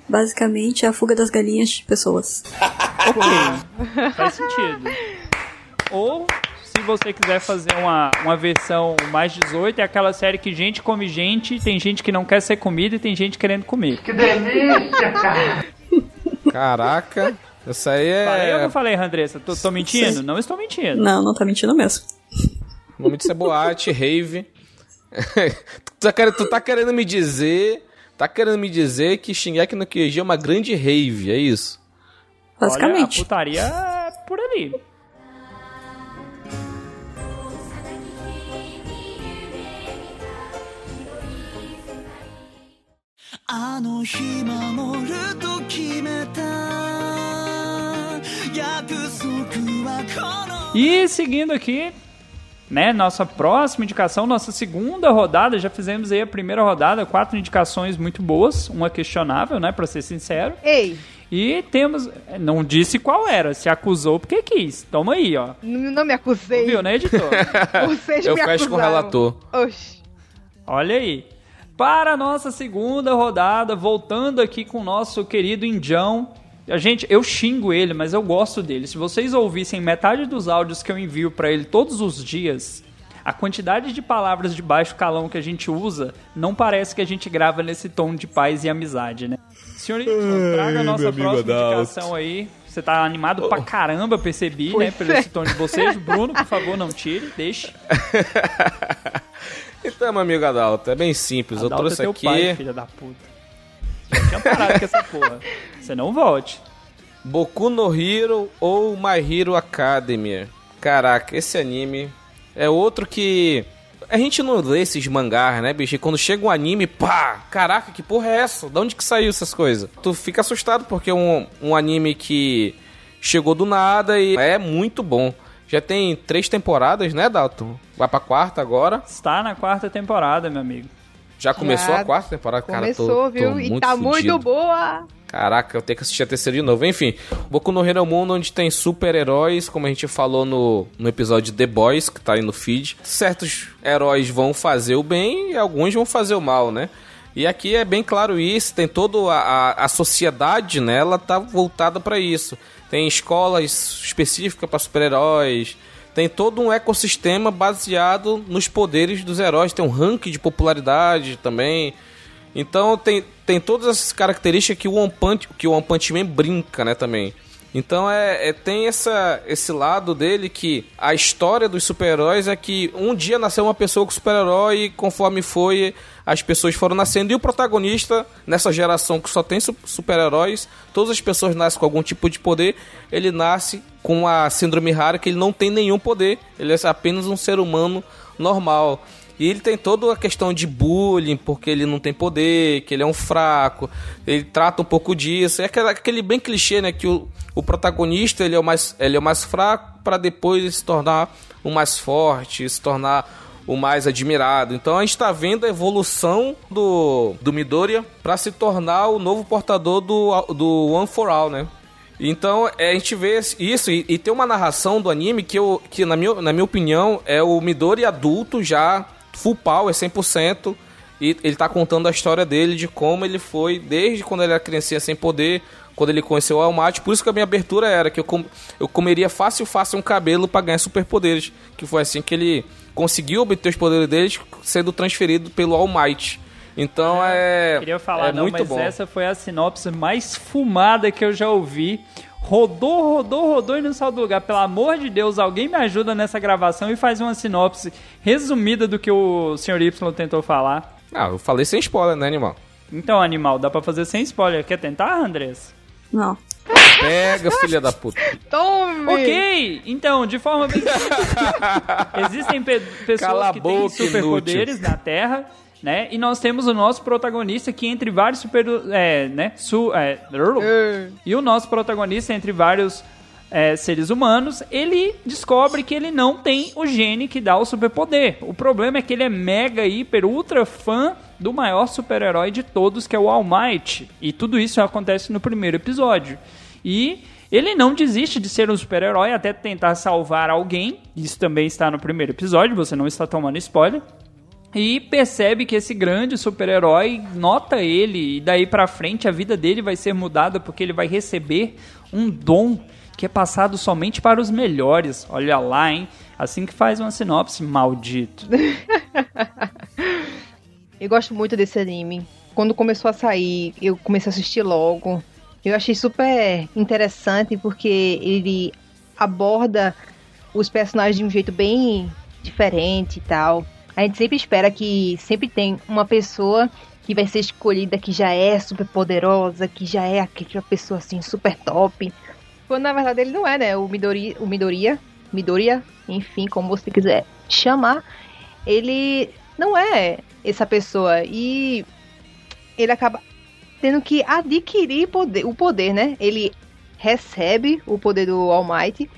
Basicamente, é a fuga das galinhas de pessoas.
Ok, faz sentido. Ou, se você quiser fazer uma, uma versão mais 18, é aquela série que gente come gente, tem gente que não quer ser comida e tem gente querendo comer.
Caraca, essa aí
Falei ou
é.
não falei, Andressa? Tô, tô mentindo? Não estou mentindo.
Não, não tá mentindo mesmo.
O nome disso é boate, rave. tu, tá querendo, tu tá querendo me dizer. Tá querendo me dizer que Shingeki no Kyojin é uma grande rave, é isso?
Olha, a
Basicamente.
putaria é por ali. E seguindo aqui, né, nossa próxima indicação, nossa segunda rodada, já fizemos aí a primeira rodada, quatro indicações muito boas, uma questionável, né, para ser sincero.
Ei,
E temos, não disse qual era, se acusou porque quis. Toma aí, ó.
n- não me acusei.
Viu, né, editor?
Vocês
Eu
me
fecho com o
acusaram.
relator.
Oxi.
Olha aí. para a nossa segunda rodada, voltando aqui com o nosso querido Indião. A gente, eu xingo ele, mas eu gosto dele. Se vocês ouvissem metade dos áudios que eu envio para ele todos os dias, a quantidade de palavras de baixo calão que a gente usa não parece que a gente grava nesse tom de paz e amizade, né? Senhor traga a nossa próxima indicação aí. Você tá animado pra caramba, percebi, né? Pelo esse tom de bocejo. Bruno, por favor, não tire, deixe.
Então, meu amigo Adalto, é bem simples.
Adalto
eu trouxe
é teu
aqui.
pai, filha da puta. Já tinha parado com essa porra. Você não volte.
Boku no Hero ou My Hero Academia. Caraca, esse anime é outro que. A gente não lê esses mangás, né, bicho? E quando chega um anime, pá! Caraca, que porra é essa? De onde que saiu essas coisas? Tu fica assustado porque é um, um anime que chegou do nada e é muito bom. Já tem três temporadas, né, Dalton? Vai pra quarta agora.
Está na quarta temporada, meu amigo.
Já começou
Já
a quarta temporada, cara.
Começou,
tô, tô
viu? E tá
fudido.
muito boa.
Caraca, eu tenho que assistir a terceira de novo. Enfim, Boku no Hero é um mundo onde tem super-heróis, como a gente falou no, no episódio The Boys, que tá aí no feed. Certos heróis vão fazer o bem e alguns vão fazer o mal, né? E aqui é bem claro isso, tem toda a, a, a sociedade, né? Ela tá voltada para isso. Tem escolas específicas para super-heróis, tem todo um ecossistema baseado nos poderes dos heróis, tem um ranking de popularidade também. Então tem, tem todas essas características que o One Punch, que o One Punch Man brinca, né, também. Então é, é- tem essa, esse lado dele que a história dos super-heróis é que um dia nasceu uma pessoa com super-herói e conforme foi, as pessoas foram nascendo. E o protagonista, nessa geração que só tem su- super-heróis, todas as pessoas nascem com algum tipo de poder, ele nasce com a síndrome rara que ele não tem nenhum poder, ele é apenas um ser humano normal. E ele tem toda a questão de bullying, porque ele não tem poder, que ele é um fraco. Ele trata um pouco disso. É aquele bem clichê, né? Que o, o protagonista ele é o mais, ele é o mais fraco para depois se tornar o mais forte, se tornar o mais admirado. Então a gente está vendo a evolução do, do Midoriya para se tornar o novo portador do, do One for All, né? Então, é, a gente vê isso e, e tem uma narração do anime que, eu, que na, minha, na minha opinião, é o Midori adulto já full power, 100%, e ele tá contando a história dele, de como ele foi, desde quando ele era criancinha sem poder, quando ele conheceu o Almighty, por isso que a minha abertura era que eu, com, eu comeria fácil, fácil um cabelo para ganhar superpoderes, que foi assim que ele conseguiu obter os poderes dele, sendo transferido pelo Almighty. Então é.
Queria falar,
é
não,
muito
mas
bom.
essa foi a sinopse mais fumada que eu já ouvi. Rodou, rodou, rodou e não saiu do lugar. Pelo amor de Deus, alguém me ajuda nessa gravação e faz uma sinopse resumida do que o Sr. Y tentou falar.
Ah, eu falei sem spoiler, né, animal?
Então, animal, dá pra fazer sem spoiler. Quer tentar, Andrés?
Não.
Pega, filha da puta.
Tome!
Ok, então, de forma bem simples, existem pe- pessoas
Cala
que têm superpoderes na Terra, né? E nós temos o nosso protagonista que entre vários super, é, né? Su, é, e o nosso protagonista entre vários é, seres humanos, ele descobre que ele não tem o gene que dá o superpoder. O problema é que ele é mega, hiper, ultra fã do maior super-herói de todos, que é o All Might. E tudo isso acontece no primeiro episódio. E ele não desiste de ser um super-herói até tentar salvar alguém. Isso também está no primeiro episódio, você não está tomando spoiler. E percebe que esse grande super-herói nota ele, e daí pra frente a vida dele vai ser mudada porque ele vai receber um dom que é passado somente para os melhores. Olha lá, hein? Assim que faz uma sinopse, maldito.
Eu gosto muito desse anime. Quando começou a sair, eu comecei a assistir logo. Eu achei super interessante porque ele aborda os personagens de um jeito bem diferente e tal. A gente sempre espera que sempre tem uma pessoa que vai ser escolhida que já é super poderosa, que já é aquela pessoa assim super top. Quando na verdade ele não é, né? O Midori, o Midoriya, Midoriya, enfim, como você quiser chamar, ele não é essa pessoa e ele acaba tendo que adquirir poder, o poder, né? Ele recebe o poder do All Might,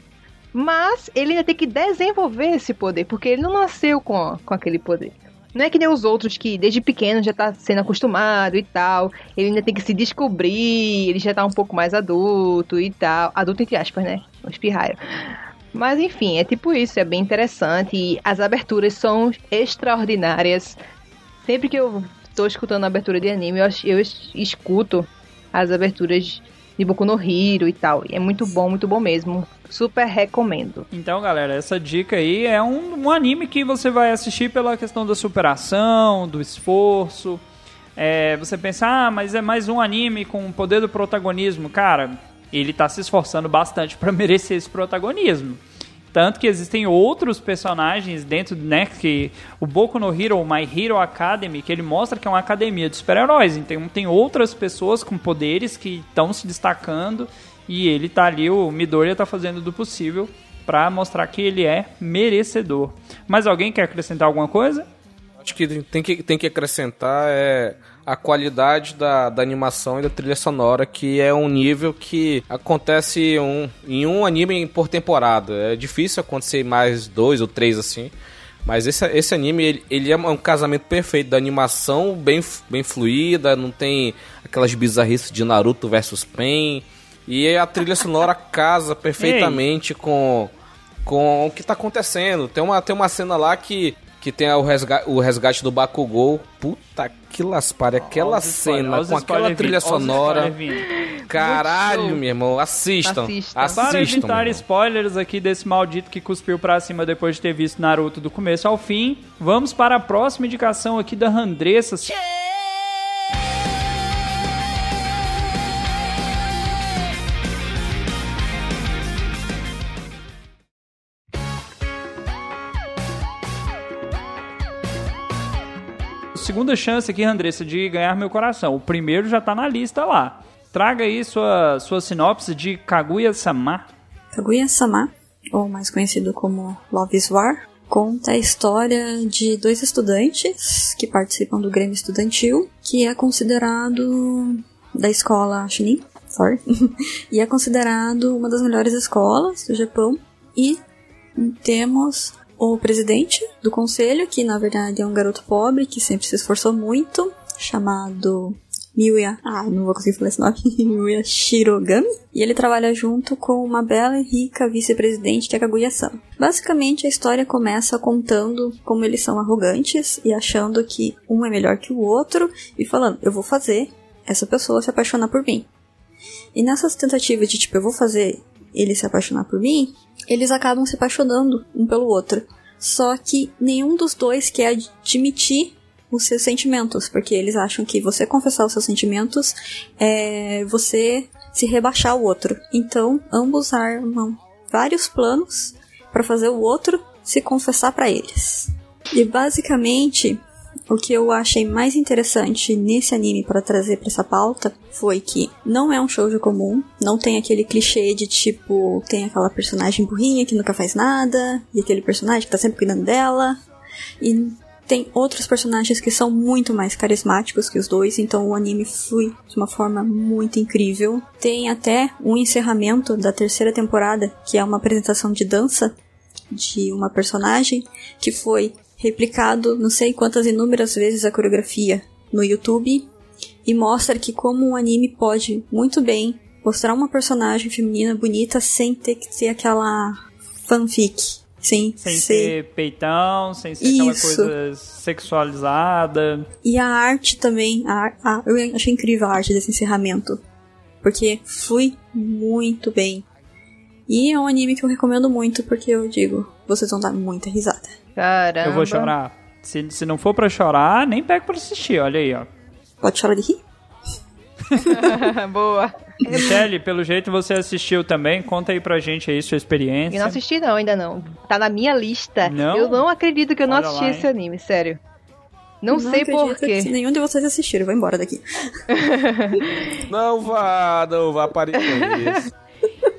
mas ele ainda tem que desenvolver esse poder, porque ele não nasceu com, com aquele poder. Não é que nem os outros que desde pequeno já tá sendo acostumado e tal. Ele ainda tem que se descobrir, ele já tá um pouco mais adulto e tal. Adulto entre aspas, né? Um espirraio. Mas enfim, é tipo isso, é bem interessante. E as aberturas são extraordinárias. Sempre que eu estou escutando a abertura de anime, eu, eu es- escuto as aberturas de Boku no Hero e tal. E é muito bom, muito bom mesmo. Super recomendo.
Então, galera, essa dica aí é um, um anime que você vai assistir pela questão da superação, do esforço. É, você pensa, ah, mas é mais um anime com o poder do protagonismo. Cara, ele tá se esforçando bastante pra merecer esse protagonismo. Tanto que existem outros personagens dentro, né, que o Boku no Hero, My Hero Academy, que ele mostra que é uma academia de super-heróis. Então tem outras pessoas com poderes que estão se destacando e ele tá ali, o Midoriya tá fazendo do possível pra mostrar que ele é merecedor. Mas alguém quer acrescentar alguma coisa?
Acho que tem que, tem que acrescentar é a qualidade da, da animação e da trilha sonora, que é um nível que acontece um, em um anime por temporada. É difícil acontecer mais dois ou três assim. Mas esse, esse anime, ele, ele é um casamento perfeito da animação bem, bem fluida, não tem aquelas bizarrices de Naruto versus Pen. E a trilha sonora casa perfeitamente com, com o que tá acontecendo. Tem uma, tem uma cena lá que, que tem o, resga, o resgate do Bakugou. Puta que laspare, aquela
os
cena
os
com aquela trilha
vindo,
sonora. Caralho, meu irmão, assistam.
Assistam.
Assistam.
Para evitar spoilers aqui desse maldito que cuspiu pra cima depois de ter visto Naruto do começo ao fim, vamos para a próxima indicação aqui da Randressa. Segunda chance aqui, Andressa, de ganhar meu coração. O primeiro já tá na lista lá. Traga aí sua, sua sinopse de Kaguya-sama.
Kaguya-sama, ou mais conhecido como Love is War, conta a história de dois estudantes que participam do Grêmio Estudantil, que é considerado da escola Chunin, sorry, e é considerado uma das melhores escolas do Japão. E temos o presidente do conselho, que na verdade é um garoto pobre que sempre se esforçou muito, chamado Miuya. Ah, não vou conseguir falar esse nome. Miuya Shirogami. E ele trabalha junto com uma bela e rica vice-presidente que é Kaguya-san. Basicamente, a história começa contando como eles são arrogantes e achando que um é melhor que o outro e falando, eu vou fazer essa pessoa se apaixonar por mim. E nessas tentativas de tipo, eu vou fazer ele se apaixonar por mim, eles acabam se apaixonando um pelo outro. Só que nenhum dos dois quer admitir os seus sentimentos, porque eles acham que você confessar os seus sentimentos é você se rebaixar o outro. Então, ambos armam vários planos para fazer o outro se confessar para eles. E basicamente, o que eu achei mais interessante nesse anime para trazer para essa pauta foi que não é um shoujo comum, não tem aquele clichê de tipo, tem aquela personagem burrinha que nunca faz nada, e aquele personagem que tá sempre cuidando dela, e tem outros personagens que são muito mais carismáticos que os dois, então o anime flui de uma forma muito incrível. Tem até um encerramento da terceira temporada, que é uma apresentação de dança de uma personagem que foi replicado não sei quantas inúmeras vezes a coreografia no YouTube e mostra que como um anime pode muito bem mostrar uma personagem feminina bonita sem ter que ser aquela fanfic, sem,
Sem
ser
ser peitão, sem ser aquela
Isso.
coisa sexualizada.
E a arte também, a, a- eu achei incrível a arte desse encerramento. Porque flui muito bem. E é um anime que eu recomendo muito, porque eu digo, vocês vão dar muita risada.
Caramba.
Eu vou chorar. Se, se não for pra chorar, nem pego pra assistir, olha aí, ó.
Pode chorar de rir?
Boa.
Michele, pelo jeito você assistiu também, conta aí pra gente aí sua experiência.
Eu não assisti não, ainda não. Tá na minha lista.
Não?
Eu não acredito que eu não
Olha
assisti
lá,
esse
hein?
anime, sério. Não, sei
acredito
porquê.
que nenhum de vocês assistiram, eu vou embora daqui.
Não vá, não vá, pare com isso.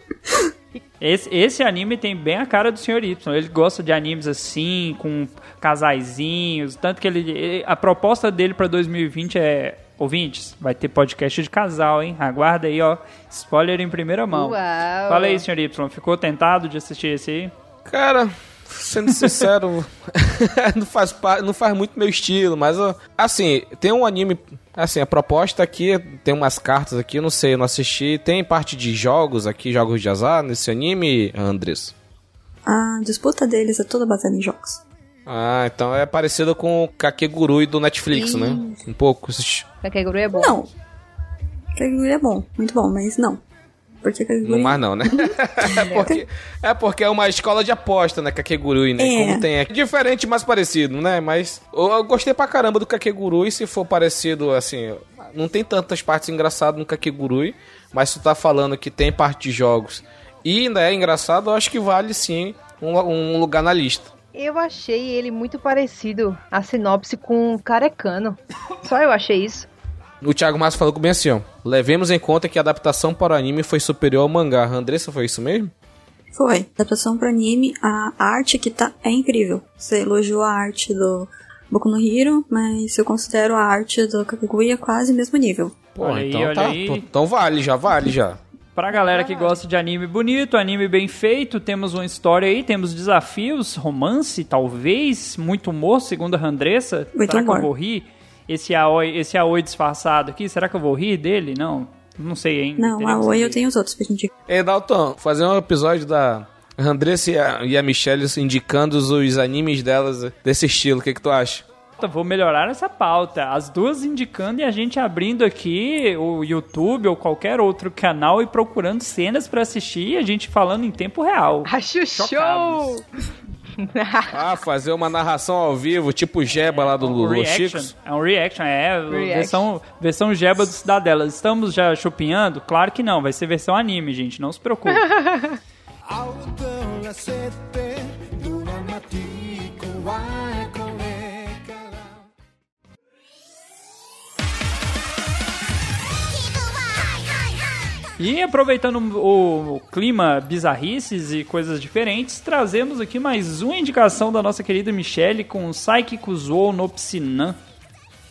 Esse, esse anime tem bem a cara do Sr. Y. Ele gosta de animes assim, com casaizinhos. Tanto que ele. A proposta dele pra 2020 é. Ouvintes, vai ter podcast de casal, hein? Aguarda aí, ó. Spoiler em primeira mão.
Uau.
Fala aí, Sr. Y. Ficou tentado de assistir esse aí?
Cara, sendo sincero, não, faz, não faz muito meu estilo, mas assim, tem um anime. Assim, a proposta aqui tem umas cartas aqui, eu não sei, eu não assisti. Tem parte de jogos aqui, jogos de azar nesse anime, Andres?
A disputa deles é toda baseada em jogos.
Ah, então é parecido com o Kakegurui do Netflix, né? Um pouco.
Kakegurui é bom.
Não. Kakegurui é bom, muito bom, mas não. Porque Kakegurui...
mais não, né? é, porque, é porque é uma escola de aposta, né? Kakegurui, né?
É.
Como tem aqui. Diferente, mas parecido, né? Mas eu, eu gostei pra caramba do Kakegurui. Se for parecido, assim... Não tem tantas partes engraçadas no Kakegurui. Mas se tu tá falando que tem parte de jogos e ainda é engraçado, eu acho que vale sim um, um lugar na lista.
Eu achei ele muito parecido, a sinopse com Carecano. Só eu achei isso.
O Thiago Massa falou bem assim, ó. Levemos em conta que a adaptação para o anime foi superior ao mangá. Andressa, foi isso mesmo?
Foi. Adaptação pro anime, a arte que tá é incrível. Você elogiou a arte do Boku no Hero, mas eu considero a arte do Kakegurui a quase mesmo nível.
Pô,
Olha
então tá.
aí.
pô, Então vale, já vale já.
Pra galera que gosta de anime bonito, anime bem feito, temos uma história aí, temos desafios, romance, talvez, muito humor, segundo a Andressa.
Muito
será que
humor.
eu vou rir? Esse Aoi, esse Aoi disfarçado aqui, será que eu vou rir dele? Não, não sei ainda.
Não, a
teremos
Oi
que
eu tenho os outros pra gente.
Ei, Dalton, fazer um episódio da Andressa e a, e a Michelle indicando os, os animes delas desse estilo. O que, que tu acha?
Vou melhorar essa pauta. As duas indicando e a gente abrindo aqui o YouTube ou qualquer outro canal e procurando cenas pra assistir e a gente falando em tempo real.
Acho
Chocados.
show!
Ah, fazer uma narração ao vivo, tipo Jeba lá do
Um
Lulu
reaction.
Chicos.
É um reaction, é.
Reaction.
Versão, versão Jeba do Cidadela. Estamos já chupinhando? Claro que não, vai ser versão anime, gente. Não se preocupe.
青
E aproveitando o, o clima bizarrices e coisas diferentes, trazemos aqui mais uma indicação da nossa querida Michelle com Saiki Kuzuo no Psinan.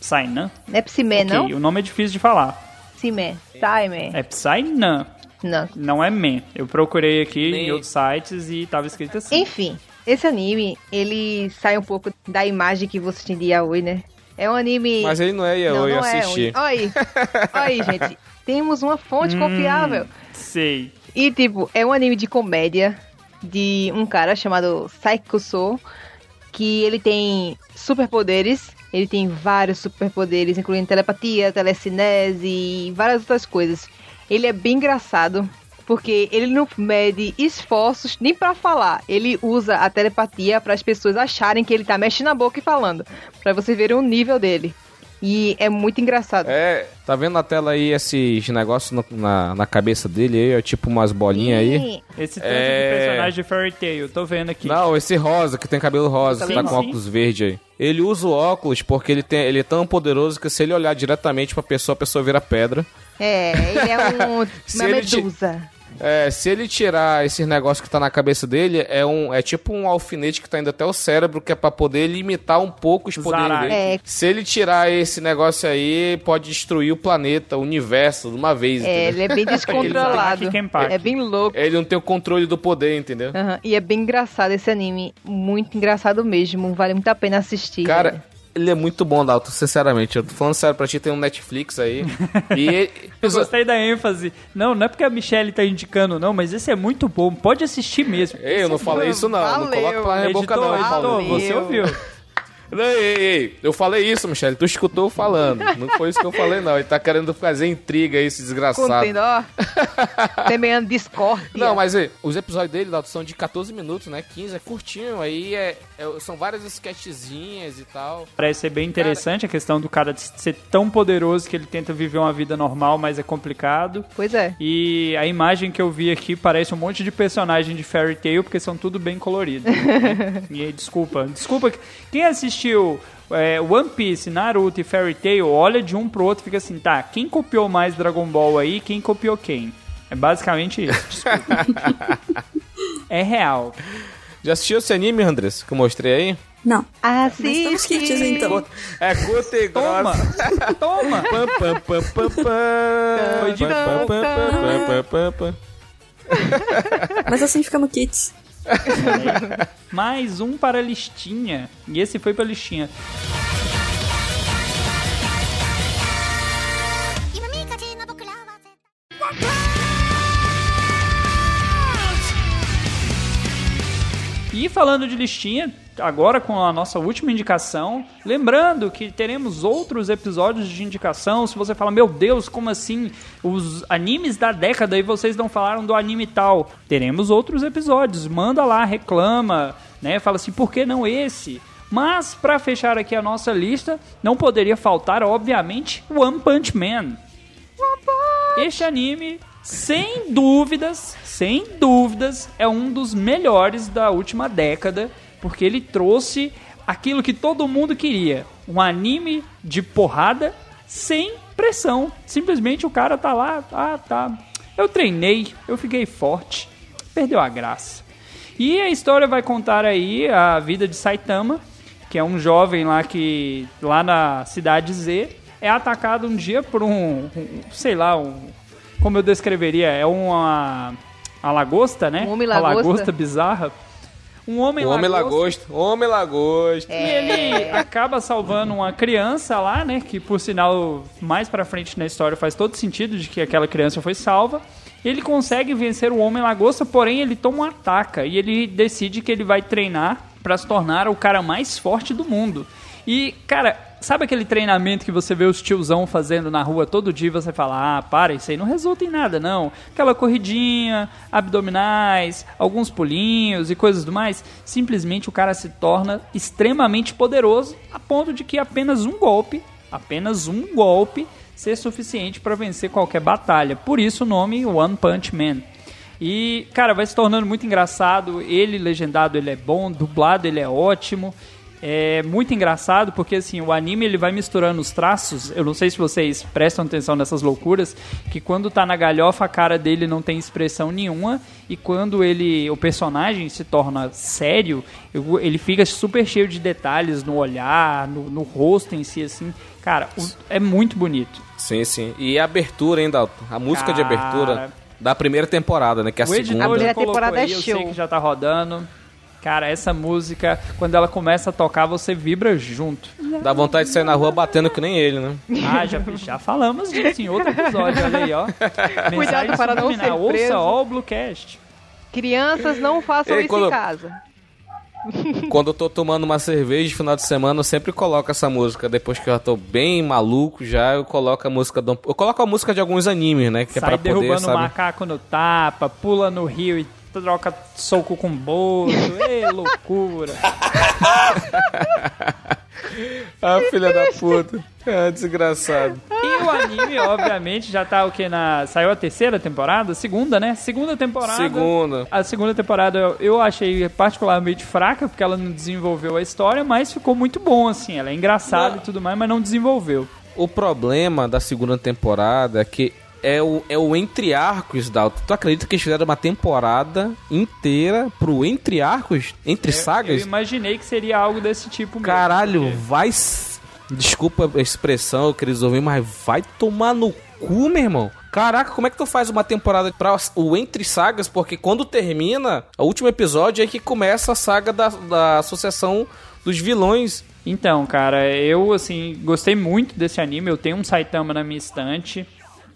Psynan?
Não é Psimé, não?
Ok, o nome é difícil de falar.
Psimé. Time.
É Psynan,
Não.
não é Men. Eu procurei aqui em outros sites e tava escrito assim.
Enfim, esse anime, ele sai um pouco da imagem que você tinha de Yaoi, né? É um anime...
Mas ele não é
não,
eu, eu
não é.
assisti.
Um... Olha aí. Olha aí, gente. Temos uma fonte
Hum.
confiável.
Sei.
E, tipo, é um anime de comédia de um cara chamado Saiko So, que ele tem superpoderes. Ele tem vários superpoderes, incluindo telepatia, telecinese e várias outras coisas. Ele é bem engraçado, porque ele não mede esforços nem pra falar. Ele usa a telepatia para as pessoas acharem que ele tá mexendo a boca e falando, Pra vocês verem o nível dele. E é muito engraçado.
É, tá vendo na tela aí esses negócios no- na, na cabeça dele aí, ó, tipo umas bolinhas aí?
Esse tanto
É.
de personagem de Fairy Tail, tô vendo aqui.
Não, esse rosa, que tem cabelo rosa, que tá com
sim.
óculos verde aí. Ele usa o óculos porque ele, tem, ele é tão poderoso que se ele olhar diretamente pra pessoa, a pessoa vira pedra.
É, ele é um, uma medusa.
É, se ele tirar esses negócios que tá na cabeça dele, é um é tipo um alfinete que tá indo até o cérebro, que é pra poder limitar um pouco os poderes
Zarai.
dele.
É.
Se ele tirar esse negócio aí, pode destruir o planeta, o universo, de uma vez,
É,
entendeu?
ele é bem descontrolado. É bem louco.
Ele não tem o controle do poder, entendeu?
Aham, E é bem engraçado esse anime. Muito engraçado mesmo. Vale muito a pena assistir.
Cara,
velho.
Ele é muito bom, Dalton, sinceramente. Eu tô falando sério pra ti, tem um Netflix aí. e
Eu gostei da ênfase. Não, não é porque a Michelle tá indicando, não, mas esse é muito bom. Pode assistir mesmo.
Ei, eu não falei isso não. Não
Valeu.
coloca pra minha boca não, hein, Paulo.
você ouviu.
Não, ei, ei, eu falei isso, Michele. Tu escutou eu falando. Não foi isso que eu falei, não. Ele tá querendo fazer intriga aí, esse desgraçado.
Contendo, ó. Semeando Discord.
Não, mas ei, os episódios dele, Dalton, são de 14 minutos, né? 15, é curtinho. Aí é, é- são várias sketchzinhas e tal.
Parece ser bem interessante a questão do cara de ser tão poderoso que ele tenta viver uma vida normal, mas é complicado.
Pois é.
E a imagem que eu vi aqui parece um monte de personagem de Fairy Tail, porque são tudo bem coloridos. né? e aí, desculpa, desculpa. Quem assistiu é, One Piece, Naruto e Fairy Tail, olha de um pro outro e fica assim, tá, quem copiou mais Dragon Ball aí, quem copiou quem? É basicamente isso, é real.
Já assistiu esse anime, Andrés, que eu mostrei aí?
Não.
Assiste.
Mas estamos kits, então.
É curta e
Toma!
grossa.
Toma!
Pam.
Foi de.
Mas assim fica no kits.
Mais um para a listinha. E esse foi pra listinha. E falando de listinha, agora com a nossa última indicação, lembrando que teremos outros episódios de indicação. Se você fala, meu Deus, como assim? Os animes da década e vocês não falaram do anime tal. Teremos outros episódios. Manda lá, reclama, né? Fala assim, por que não esse? Mas para fechar aqui a nossa lista, não poderia faltar, obviamente, One Punch Man. Este anime, sem dúvidas, sem dúvidas, é um dos melhores da última década, porque ele trouxe aquilo que todo mundo queria: um anime de porrada sem pressão. Simplesmente o cara tá lá, ah, tá. Eu treinei, eu fiquei forte, perdeu a graça. E a história vai contar aí a vida de Saitama, que é um jovem lá que lá na cidade Z é atacado um dia por um, um sei lá, um como eu descreveria, é uma a lagosta, né?
Um homem
A
lagosta.
lagosta bizarra. Um homem
O Homem
lagosta.
Lagosta. Homem Lagosta.
E ele acaba salvando uma criança lá, né? Que por sinal, mais pra frente na história faz todo sentido de que aquela criança foi salva. Ele consegue vencer o Homem Lagosta, porém ele toma um ataque e ele decide que ele vai treinar pra se tornar o cara mais forte do mundo. E, cara, sabe aquele treinamento que você vê os tiozão fazendo na rua todo dia você fala, ah, para, isso aí não resulta em nada, não. Aquela corridinha, abdominais, alguns pulinhos e coisas do mais. Simplesmente o cara se torna extremamente poderoso a ponto de que apenas um golpe, apenas um golpe, ser suficiente para vencer qualquer batalha. Por isso o nome One Punch Man. E, cara, vai se tornando muito engraçado. Ele, legendado, ele é bom. Dublado, ele é ótimo. É muito engraçado porque, assim, o anime ele vai misturando os traços. Eu não sei se vocês prestam atenção nessas loucuras. Que quando tá na galhofa, a cara dele não tem expressão nenhuma. E quando ele, o personagem se torna sério, ele fica super cheio de detalhes no olhar, no, no rosto em si, assim. Cara, o- é muito bonito.
Sim, sim. E a abertura, hein, Dalton? A música de
Cara.
abertura da primeira temporada, né? Que é a
o editor
segunda.
A primeira
já colocou
temporada é
aí, eu sei
show.
que já tá rodando. Cara, essa música, quando ela começa a tocar, você vibra junto.
Dá vontade de sair na rua batendo que nem ele, né?
Ah, já, já falamos disso em outro episódio, olha aí, ó. Mensagem
para não ser preso.
Ouça ó o Bluecast.
Crianças não façam
Ei,
isso
quando-
em casa.
Quando eu tô tomando uma cerveja de final de semana, eu sempre coloco essa música. Depois que eu já tô bem maluco já, eu coloco a música do... Eu coloco a música de alguns animes, né? Que é
Sai
pra poder,
derrubando o
sabe?
macaco no tapa, pula no rio e troca soco com boto. Ê, loucura.
Ah, filha da puta. É, desgraçado.
E o anime, obviamente, já tá o que na. Saiu a terceira temporada? Segunda, né? Segunda temporada.
Segunda.
A segunda temporada eu- eu achei particularmente fraca, porque ela não desenvolveu a história, mas ficou muito bom, assim. Ela é engraçada e tudo mais, mas não desenvolveu.
O problema da segunda temporada é que é o, é o entre arcos, Dalton. Tu acredita que eles fizeram uma temporada inteira pro entre arcos? Entre
Eu
sagas?
imaginei que seria algo desse tipo mesmo.
Caralho,
porque-
vai. Desculpa a expressão, queridos ouvintes, mas vai tomar no cu, meu irmão. Caraca, como é que tu faz uma temporada pra o Entre Sagas? Porque quando termina, o último episódio é que começa a saga da, da Associação dos Vilões.
Então, cara, eu, assim, gostei muito desse anime. Eu tenho um Saitama na minha estante.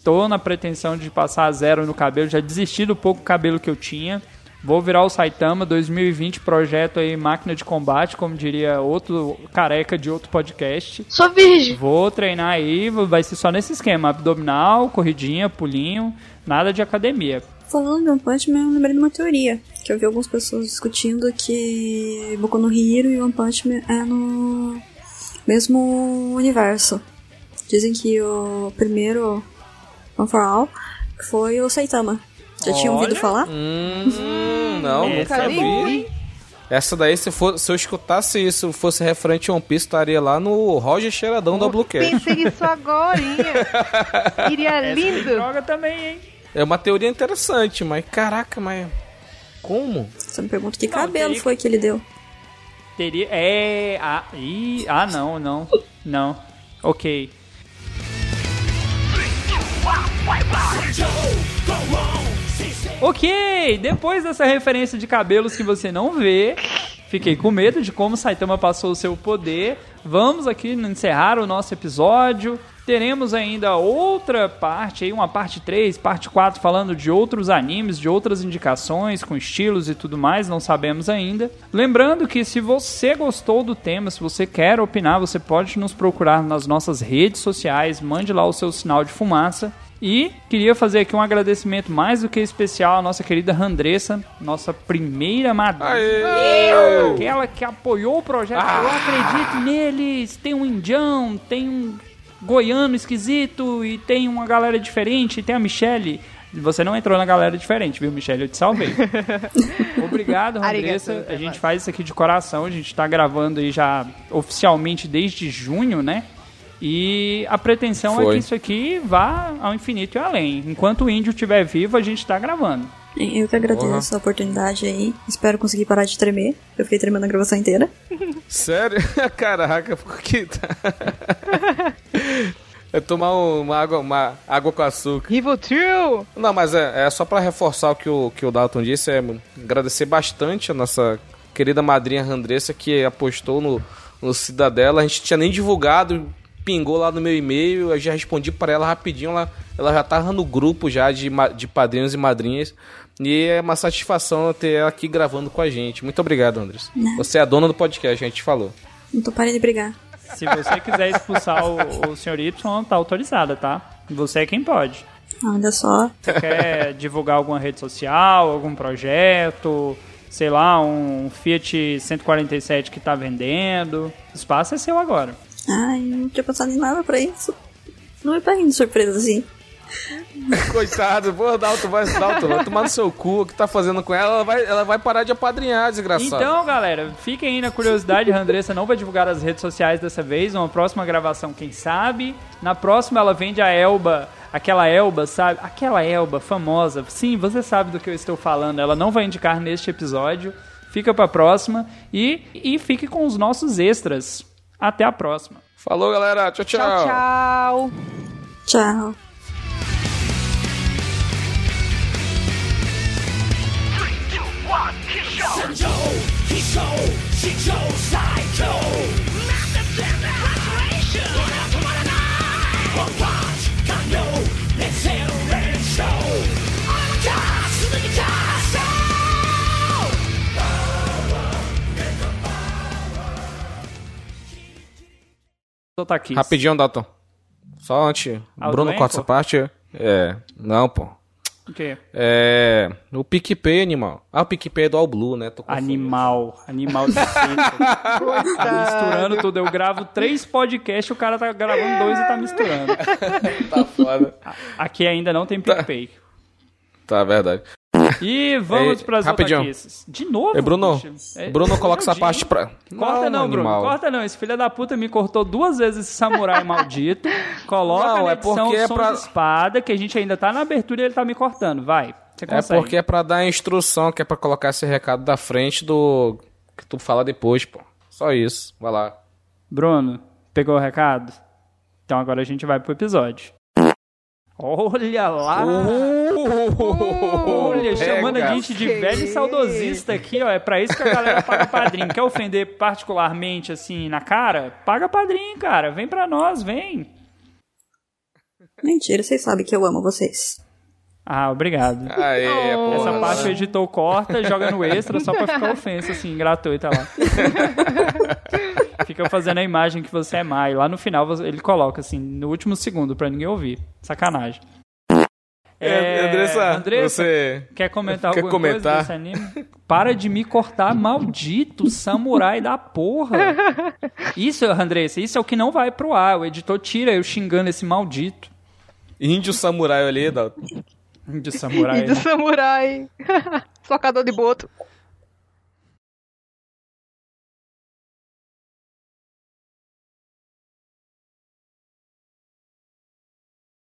Tô na pretensão de passar a zero no cabelo. Já desisti do pouco cabelo que eu tinha. Vou virar o Saitama 2020, projeto aí máquina de combate, como diria outro careca de outro podcast.
Sou virgem.
Vou treinar aí, vai ser só nesse esquema: abdominal, corridinha, pulinho, nada de academia.
Falando de One Punch Man, eu lembrei de uma teoria. Que eu vi algumas pessoas discutindo que Boku no Hero e One Punch Man é no mesmo universo. Dizem que o primeiro One for All foi o Saitama. Já tinham ouvido falar?
Hum, não,
Essa
nunca
é
vi. Essa daí, se, for, se eu escutasse isso, fosse referente a One Piece, estaria lá no Roger Cheiradão da Bluecast.
Pensei nisso agora. Iria
Essa
lindo.
droga também, hein?
É uma teoria interessante, mas caraca, mas. Como?
Você me pergunta que
Não,
cabelo
teria-
foi que ele deu.
Teria. É. Ah, ih, ah não, não. Não. Ok. Ok, depois dessa referência de cabelos que você não vê, fiquei com medo de como Saitama passou o seu poder. Vamos aqui encerrar o nosso episódio. Teremos ainda outra parte, aí uma parte 3, parte 4, falando de outros animes, de outras indicações, com estilos e tudo mais, não sabemos ainda. Lembrando que se você gostou do tema, se você quer opinar, você pode nos procurar nas nossas redes sociais, mande lá o seu sinal de fumaça. E queria fazer aqui um agradecimento mais do que especial à nossa querida Randressa, nossa primeira madrinha. Aquela que apoiou o projeto. Eu acredito neles. Tem um indião, tem um goiano esquisito e tem uma galera diferente. Tem a Michelle. Você não entrou na galera diferente, viu, Michelle? Eu te salvei. Obrigado, Randressa.
Arigato,
A gente faz isso aqui de coração. A gente tá gravando aí já oficialmente desde junho, né? E a pretensão é
Foi.
que isso aqui vá ao infinito e além. Enquanto o índio estiver vivo, a gente tá gravando.
Eu que agradeço a oportunidade aí. Espero conseguir parar de tremer. Eu fiquei tremendo a gravação inteira.
Sério? Caraca, por que tá? É tomar um- uma água, uma água com açúcar.
Rivotril!
Não, mas é, é só pra reforçar o que o, que o Dalton disse, é agradecer bastante a nossa querida madrinha Randressa que apostou no, no Cidadela. A gente tinha nem divulgado, pingou lá no meu e-mail, eu já respondi para ela rapidinho, ela, ela já tava no grupo já de, de padrinhos e madrinhas. E é uma satisfação ter ela aqui gravando com a gente. Muito obrigado, Andrés. Você é a dona do podcast, a gente falou.
Então parem de brigar.
Se você quiser expulsar o, o Sr. Y, tá autorizada, tá? Você é quem pode.
Olha só.
Você quer divulgar alguma rede social, algum projeto, sei lá, um Fiat 147 que tá vendendo. O espaço é seu agora.
Ai, eu não tinha pensado em nada pra isso. Não me peguem de surpresa assim.
Coitado, pô, Dalton vai, Dalton, vai tomar no seu cu. O que tá fazendo com ela? Ela vai, ela vai parar de apadrinhar, desgraçado.
Então, galera, fiquem aí na curiosidade. A Andressa não vai divulgar as redes sociais dessa vez. Uma próxima gravação, quem sabe. Na próxima, ela vende a Elba, aquela Elba, sabe? Aquela Elba famosa. Sim, você sabe do que eu estou falando. Ela não vai indicar neste episódio. Fica pra próxima. E, e fique com os nossos extras. Até a próxima.
Falou, galera. Tchau, tchau.
Tchau, tchau!
Tchau.
Tô tá aqui.
Rapidinho, Dalton. Só antes.
Ah, o
Bruno corta essa parte. É. Não, pô.
O quê?
É. O PicPay, animal. Ah, o PicPay é do All Blue, né?
Animal. Animal de Tá misturando tudo. Eu gravo três podcasts, o cara tá gravando dois e tá misturando.
Tá foda.
Aqui ainda não tem PicPay.
Tá, verdade.
E vamos pras
rapidinho.
otaquices. De novo?
Ei, Bruno.
É-
Bruno, coloca essa parte pra.
Corta não, Bruno.
animal.
Corta não. Esse filho da puta me cortou duas vezes esse samurai maldito. Coloca
Não,
na
é
edição
porque é
som
pra-
de espada, que a gente ainda tá na abertura e ele tá me cortando. Vai. Você
É porque é pra dar a instrução, que é pra colocar esse recado da frente do. que tu fala depois, pô. Só isso. Vai lá.
Bruno, pegou o recado? Então agora a gente vai pro episódio. Olha lá! Olha, chamando a
Pega.
gente de velho e saudosista aqui, ó. É pra isso que a galera paga padrinho. Quer ofender particularmente, assim, na cara? Paga padrinho, cara. Vem pra nós, vem.
Mentira, vocês sabem que eu amo vocês.
Ah, obrigado.
Aê, pô.
Essa parte o editor corta, joga no extra só pra ficar ofensa, assim, gratuita lá. Fica fazendo a imagem que você é má. E lá no final ele coloca, assim, no último segundo, pra ninguém ouvir. Sacanagem.
É, Andressa,
Andressa,
você
quer comentar
quer
alguma
comentar?
coisa desse anime? Para de me cortar, maldito samurai da porra. Isso, Andressa, isso é o que não vai pro ar. O editor tira eu xingando esse maldito.
índio samurai ali, Dalton.
De samurai.
Do
né?
samurai. Socador de boto.